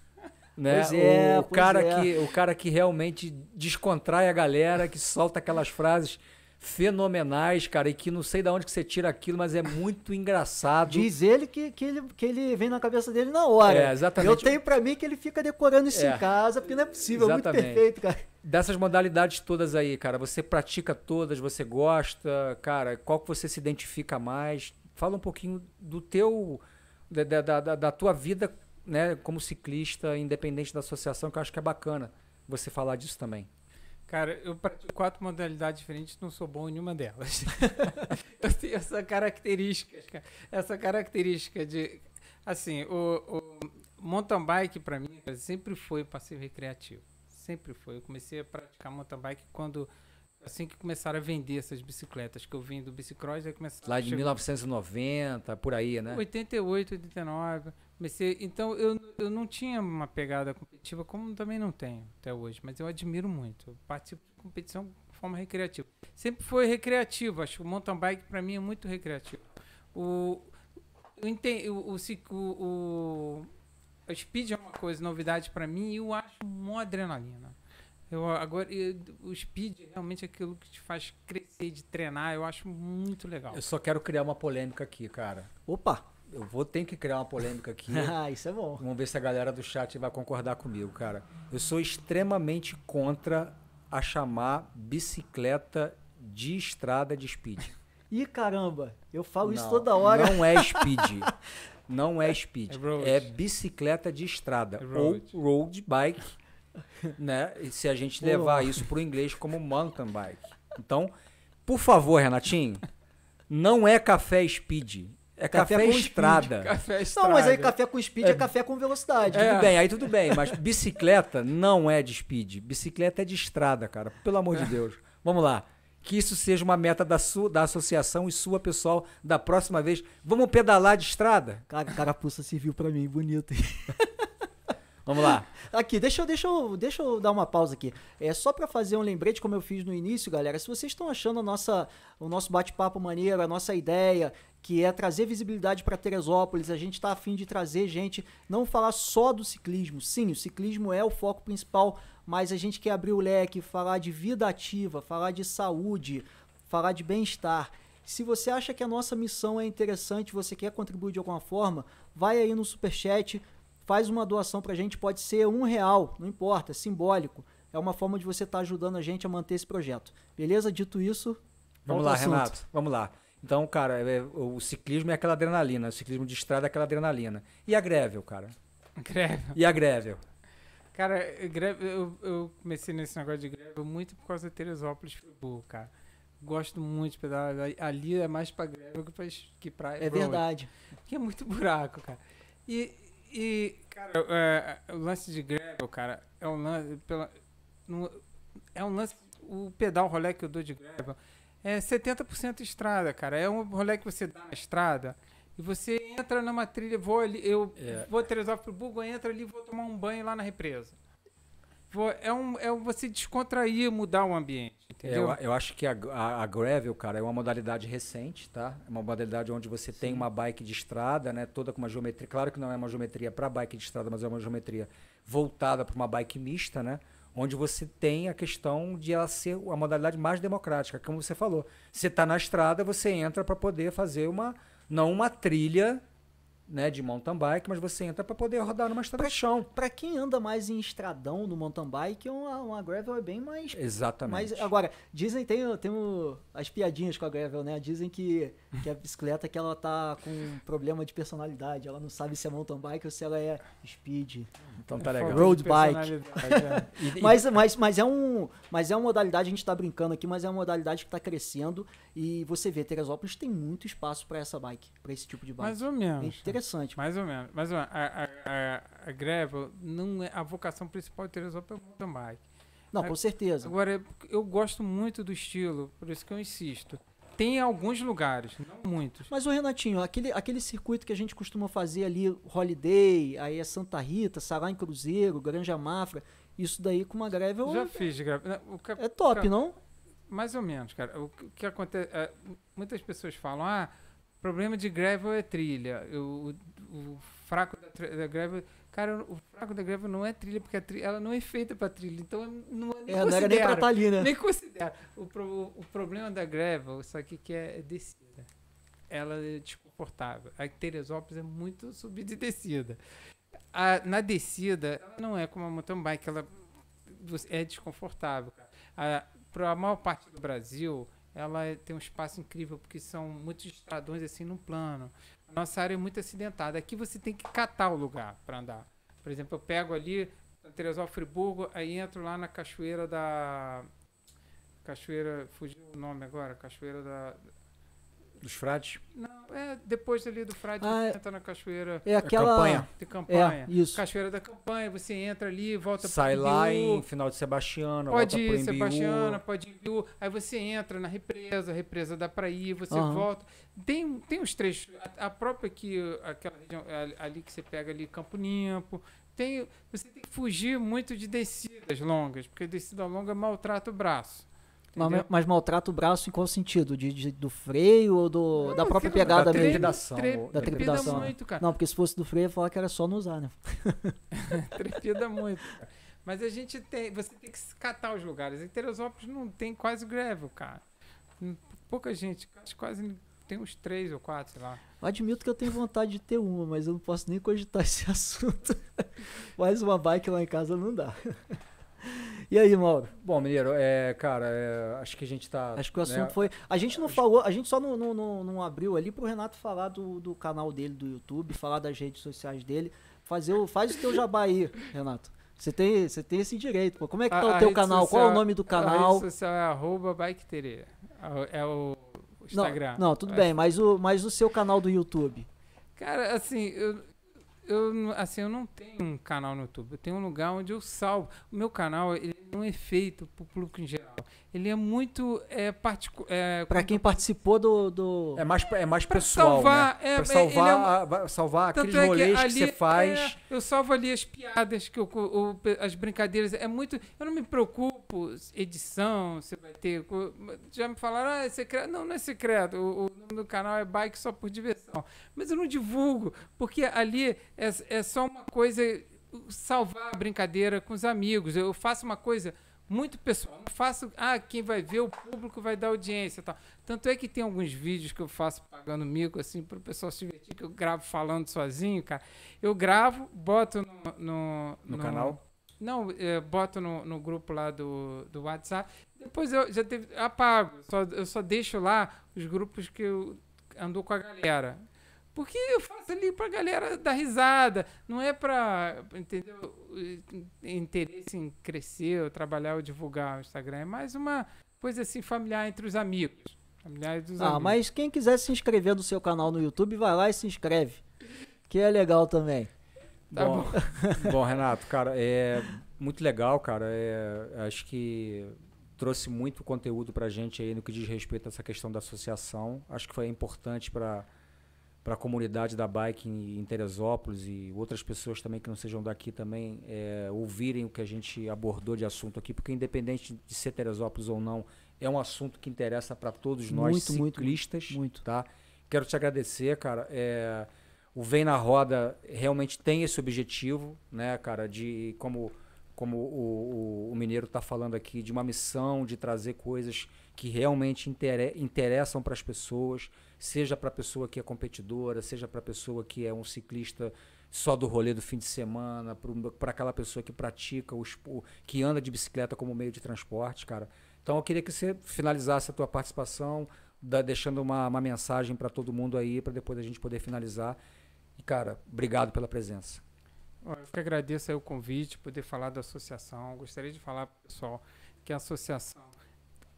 Né? Pois é, o, pois cara é. que o cara que realmente descontrai a galera, que solta aquelas frases fenomenais, cara, e que não sei de onde que você tira aquilo, mas é muito engraçado. Diz ele que, que, ele que ele vem na cabeça dele na hora. É, exatamente. Eu tenho para mim que ele fica decorando isso é. em casa, porque não é possível, exatamente. é muito perfeito, cara. Dessas modalidades todas aí, cara, você pratica todas, você gosta, cara, qual que você se identifica mais? Fala um pouquinho do teu, da, da, da, da tua vida, né, como ciclista, independente da associação, que eu acho que é bacana você falar disso também. Cara, eu pratico quatro modalidades diferentes, não sou bom em nenhuma delas. eu tenho essa característica, essa característica de, assim, o, o mountain bike para mim sempre foi passeio recreativo, sempre foi. Eu comecei a praticar mountain bike quando assim que começaram a vender essas bicicletas que eu vim do bicicross, aí começaram Lá de 1990, por aí, né? 88, 89. Comecei, então eu, eu não tinha uma pegada competitiva, como também não tenho até hoje, mas eu admiro muito. Eu participo de competição de forma recreativa. Sempre foi recreativo, acho que o mountain bike para mim é muito recreativo. O, o, o, o, o, o speed é uma coisa, novidade para mim, e eu acho uma adrenalina. Eu, agora, eu, o speed realmente é aquilo que te faz crescer, de treinar, eu acho muito legal. Eu só quero criar uma polêmica aqui, cara. Opa! Eu vou ter que criar uma polêmica aqui. ah, isso é bom. Vamos ver se a galera do chat vai concordar comigo, cara. Eu sou extremamente contra a chamar bicicleta de estrada de speed. Ih, caramba, eu falo isso Não, toda hora. Não é speed. Não é speed. É road. É bicicleta de estrada. É Ou road. road bike. Né? E se a gente levar isso para o inglês como mountain bike. Então, por favor, Renatinho, não é café speed. É Café café, com speed. estrada. Café Não, mas aí estrada. café com speed é, café com velocidade. Tudo bem, aí tudo bem, mas bicicleta não é de speed. Bicicleta é de estrada, cara. Pelo amor de Deus. Vamos lá. Que isso seja uma meta da, sua, da associação e sua, pessoal, da próxima vez. Vamos pedalar de estrada? Cara, carapuça serviu pra mim, bonito. Vamos lá. Aqui, deixa eu, deixa, eu, deixa eu dar uma pausa aqui. É só pra fazer um lembrete, como eu fiz no início, galera. Se vocês estão achando a nossa, o nosso bate-papo maneiro, a nossa ideia, que é trazer visibilidade para Teresópolis, a gente tá afim de trazer gente, não falar só do ciclismo. Sim, o ciclismo é o foco principal, mas a gente quer abrir o leque, falar de vida ativa, falar de saúde, falar de bem-estar. Se você acha que a nossa missão é interessante, você quer contribuir de alguma forma, vai aí no Superchat, faz uma doação pra gente, pode ser um real, não importa, é simbólico. É uma forma de você estar ajudando a gente a manter esse projeto. Beleza? Dito isso, Vamos lá. Renato. Vamos lá. Então, cara, é- o ciclismo é aquela adrenalina. O ciclismo de estrada é aquela adrenalina. E a Grevel, cara? Greve. E a Grevel? Cara, greve, eu, eu comecei nesse negócio de greve muito por causa da Teresópolis Friburgo, cara. Gosto muito de pedalar. Ali é mais pra greve que pra, que pra É road. verdade. Porque é muito buraco, cara. E, e cara, é, o lance de gravel, cara, é um lance. Pela, no- é um lance. O pedal rolê que eu dou de gravel é 70% estrada, cara. É um rolê que você dá na estrada e você entra numa trilha, vou ali, eu É. vou Teresópolis pro Burgo, entro ali, vou tomar um banho lá na represa. Vou, é, um, é você descontrair, mudar o ambiente, É, entendeu? eu, eu acho que a, a, a Gravel, cara, é uma modalidade recente, tá? É uma modalidade onde você tem uma bike de estrada, né? Toda com uma geometria. Claro que não é uma geometria para bike de estrada, mas é uma geometria voltada para uma bike mista, né? Onde você tem a questão de ela ser a modalidade mais democrática, como você falou. Você está na estrada, você entra para poder fazer uma. Não uma trilha né, de mountain bike, mas você entra para poder rodar numa estrada de chão. Pra quem anda mais em estradão no mountain bike, uma, uma gravel é bem mais Exatamente. Mas agora, dizem, tem, tem o- as piadinhas com a Gravel, né? Dizem que, que a bicicleta que ela tá com um problema de personalidade. Ela não sabe se é mountain bike ou se ela é speed. então tá É legal. Road bike. é. Mas, mas, mas, é um, mas é uma modalidade, a gente tá brincando aqui, mas é uma modalidade que tá crescendo. E você vê, Teresópolis tem muito espaço pra essa bike, pra esse tipo de bike. Mais ou É menos. interessante. Mais ou menos. Mais ou menos. A, a, a, a gravel não é a vocação principal de Teresópolis é o mountain bike. Não, com certeza. Agora, eu gosto muito do estilo, por isso que eu insisto. Tem alguns lugares, não muitos. Mas o Renatinho, aquele, aquele circuito que a gente costuma fazer ali, Holiday, aí é Santa Rita, Sará em Cruzeiro, Granja Mafra, isso daí com uma gravel Já fiz que- é top, Cara, não? Mais ou menos, cara. O que- que acontece? é, muitas pessoas falam, ah, problema de gravel é trilha. O, o- o fraco da, da gravel. Cara, o fraco da gravel não é trilha, porque a trilha, ela não é feita pra trilha. Então não, nem É, não era nem pra estar ali, né? Nem considero. O, pro- o problema da gravel, isso aqui que é descida. Ela é desconfortável. A Teresópolis é muito subida e descida. A- na descida, ela não é como a mountain bike, ela é desconfortável. Para a maior parte do Brasil, ela é- tem um espaço incrível, porque são muitos estradões assim no plano. Nossa área é muito acidentada. Aqui você tem que catar o lugar para andar. Por exemplo, eu pego ali, Teresópolis Friburgo, aí entro lá na cachoeira da. Cachoeira. Fugiu o nome agora? Cachoeira da. Dos frades. Não, é depois ali do Frade, Ah, você entra na cachoeira É aquela. campanha. de campanha. É, isso. Cachoeira da campanha, você entra ali, volta Sai pro lá Imbiú, em final de Sebastiano, Pode volta pro ir, Embiú. Sebastiana, pode ir, Imbiú, aí você entra na represa, a represa dá pra ir, você Aham. volta. Tem, tem os trechos, a, a própria aqui, aquela região ali- ali que você pega ali, Campo Limpo, tem, você tem que fugir muito de descidas longas, porque descida longa maltrata o braço. Mas, mas maltrata o braço em qual sentido? De, de- do freio ou do, da própria pegada da mesmo? trepidação. Tre- Da trepida trepidação, muito, cara. Não, porque se fosse do freio, eu ia falar que era só não usar, né? Trepida muito. Mas a gente tem. Você tem que catar os lugares. Em Teresópolis não tem quase gravel, cara. Hum, Pouca gente, acho que quase. tem uns três ou quatro, sei lá. Eu admito que eu tenho vontade de ter uma, mas eu não posso nem cogitar esse assunto. Mais uma bike lá em casa não dá. E aí, Mauro? Bom, Mineiro, é, cara, é, acho que a gente tá. Acho que o assunto né, foi. A gente não falou, a gente só não, não, não, não abriu ali pro Renato falar do, do canal dele do YouTube, falar das redes sociais dele. Fazer o, faz o teu jabá aí, Renato. Você tem, você tem esse direito, pô. Como é que tá A- o a teu canal? social- Qual é o nome do A canal? rede social é arroba. É o Não, Instagram. não, tudo É. bem, mas o, mas o seu canal do YouTube. Cara, assim, eu, eu, assim, eu não tenho um canal no YouTube. Eu tenho um lugar onde eu salvo. O meu canal ele não é feito para o público em geral. Ele é muito é, particular. É, Pra quem participou do. do... É mais, é mais Pra pessoal, salvar, né? é, pra é, salvar, ele é um- a- va- salvar aqueles é que rolês que, ali, você faz. é, eu salvo ali as piadas, que eu, o- as brincadeiras. É muito. Eu não me preocupo, edição, você vai ter. Já me falaram, ah, é secreto. Não, não é secreto. O, o nome do canal é Bike só por diversão. Mas eu não divulgo, porque ali é, é só uma coisa. Salvar a brincadeira com os amigos. Eu faço uma coisa muito pessoal. Não faço, ah, quem vai ver, o público vai dar audiência e tal. Tanto é que tem alguns vídeos que eu faço pagando mico, assim, para o pessoal se divertir, que eu gravo falando sozinho, cara. Eu gravo, boto no... No, No canal? Não, é, boto no, no grupo lá do, do WhatsApp. Depois eu já teve, apago. Só, eu só deixo lá os grupos que eu ando com a galera. Porque eu faço ali pra galera dar risada. Não é pra, entendeu? Interesse em crescer, ou trabalhar ou divulgar o Instagram. É mais uma coisa assim familiar entre os amigos. Familiares dos Ah, amigos. mas quem quiser se inscrever no seu canal no YouTube, vai lá e se inscreve. Que é legal também. Tá bom, bom, Renato, cara, é muito legal, cara. É, acho que trouxe muito conteúdo pra gente aí no que diz respeito a essa questão da associação. Acho que foi importante para para a comunidade da bike em, em Teresópolis e outras pessoas também que não sejam daqui também é, ouvirem o que a gente abordou de assunto aqui, porque independente de ser Teresópolis ou não, é um assunto que interessa para todos nós Muito, muito, ciclistas, muito. tá? Quero te agradecer, cara. É, o Vem na Roda realmente tem esse objetivo, né, cara, de como como o, o, o Mineiro está falando aqui, de uma missão de trazer coisas que realmente intere- interessam para as pessoas, seja para a pessoa que é competidora, seja para a pessoa que é um ciclista só do rolê do fim de semana, para aquela pessoa que pratica, o, espo- que anda de bicicleta como meio de transporte, cara. Então eu queria que você finalizasse a tua participação, da- deixando uma, uma mensagem para todo mundo aí, para depois a gente poder finalizar. E, cara, obrigado pela presença. Eu que agradeço o convite, poder falar da associação. Gostaria de falar pessoal que a associação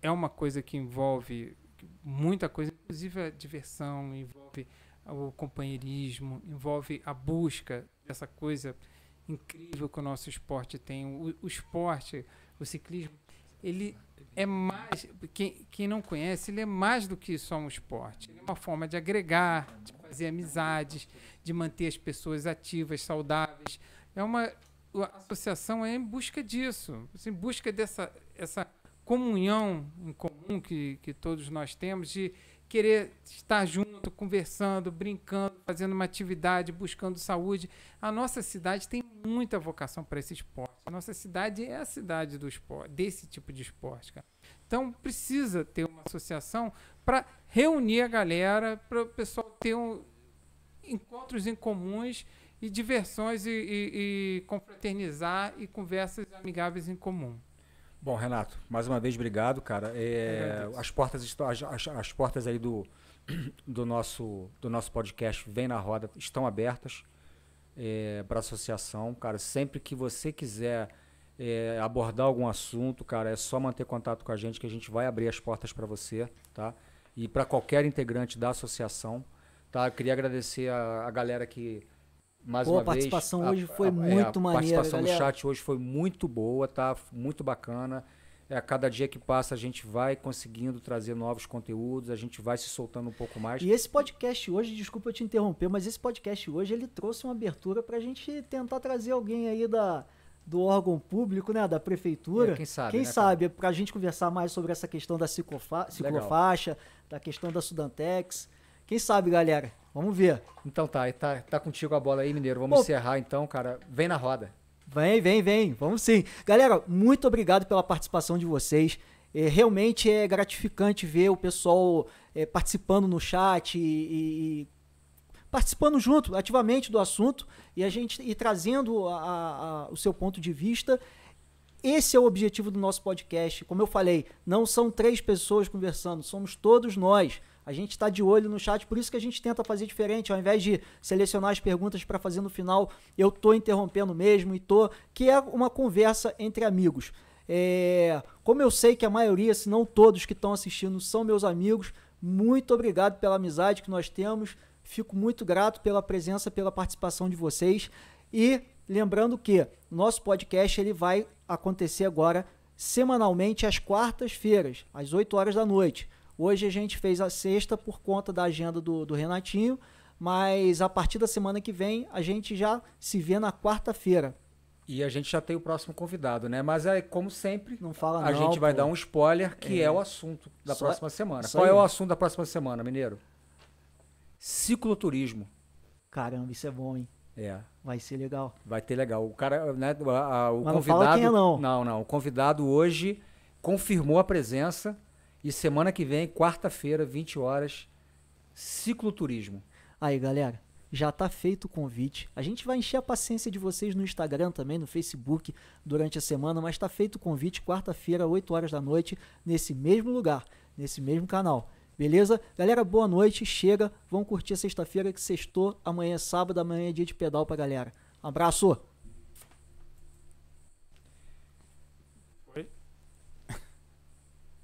é uma coisa que envolve muita coisa, inclusive a diversão, envolve o companheirismo, envolve a busca dessa coisa incrível que o nosso esporte tem. O, o esporte, o ciclismo, ele é mais. Quem, quem não conhece, ele é mais do que só um esporte. Ele é uma forma de agregar, de fazer amizades, de manter as pessoas ativas, saudáveis. É uma a associação é em busca disso, assim, em busca dessa essa comunhão em comum que, que todos nós temos de querer estar junto, conversando, brincando, fazendo uma atividade, buscando saúde. A nossa cidade tem muita vocação para esse esporte. A nossa cidade é a cidade do esporte, desse tipo de esporte, cara. Então precisa ter uma associação para reunir a galera, para o pessoal ter um, encontros em comuns e diversões e, e, e confraternizar e conversas amigáveis em comum. Bom, Renato, mais uma vez obrigado, cara. É, as portas estão, as, as- as portas aí do, do nosso do nosso podcast Vem na Roda estão abertas para a associação, cara. Sempre que você quiser é, abordar algum assunto, cara, é só manter contato com a gente que a gente vai abrir as portas para você, tá? E para qualquer integrante da associação, tá? Eu queria agradecer a, a galera que mais Pô, uma a participação vez, hoje foi é, muito a maneira, participação no galera. chat hoje foi muito boa, tá? Muito bacana. É, a cada dia que passa a gente vai conseguindo trazer novos conteúdos, a gente vai se soltando um pouco mais. E esse podcast hoje, desculpa eu te interromper, mas esse podcast hoje ele trouxe uma abertura pra gente tentar trazer alguém aí da, do órgão público, né, da prefeitura. É, quem sabe, Quem né, sabe, pra gente conversar mais sobre essa questão da ciclofa Legal. ciclofaixa, da questão da Sudantex. Quem sabe, galera? Vamos ver. Então tá, tá, tá contigo a bola aí, Mineiro. Vamos Bom, encerrar então, cara. Vem na roda. Vem, vem, vem. Vamos sim. Galera, muito obrigado pela participação de vocês. é, realmente é gratificante ver o pessoal é, participando no chat e, e, participando junto, ativamente do assunto e a gente e trazendo a, a, o seu ponto de vista. Esse é o objetivo do nosso podcast. Como eu falei, não são três pessoas conversando, somos todos nós. A gente está de olho no chat, por isso que a gente tenta fazer diferente. Ao invés de selecionar as perguntas para fazer no final, eu tô interrompendo mesmo e tô. Que é uma conversa entre amigos. É, como eu sei que a maioria, se não todos que estão assistindo, são meus amigos, muito obrigado pela amizade que nós temos. Fico muito grato pela presença, pela participação de vocês. E lembrando que nosso podcast ele vai acontecer agora semanalmente às quartas-feiras, às 8 horas da noite. Hoje a gente fez a sexta por conta da agenda do, do Renatinho, mas a partir da semana que vem a gente já se vê na quarta-feira. E a gente já tem o próximo convidado, né? Mas é como sempre, não fala a não, gente vai pô. dar um spoiler que é, é o assunto da só, próxima semana. Qual aí. é o assunto da próxima semana, Mineiro? Cicloturismo. Caramba, isso é bom, hein? É. Vai ser legal. Vai ter legal. O cara, né, o Mas convidado. Não, fala quem é, não. não, não. O convidado hoje confirmou a presença e semana que vem, quarta-feira, 20 horas, cicloturismo. Aí, galera, já tá feito o convite. A gente vai encher a paciência de vocês no Instagram também, no Facebook, durante a semana, mas tá feito o convite quarta-feira, 8 horas da noite, nesse mesmo lugar, nesse mesmo canal. Beleza? Galera, boa noite. Chega. Vamos curtir a sexta-feira que sextou. Amanhã é sábado, amanhã é dia de pedal pra galera. Abraço!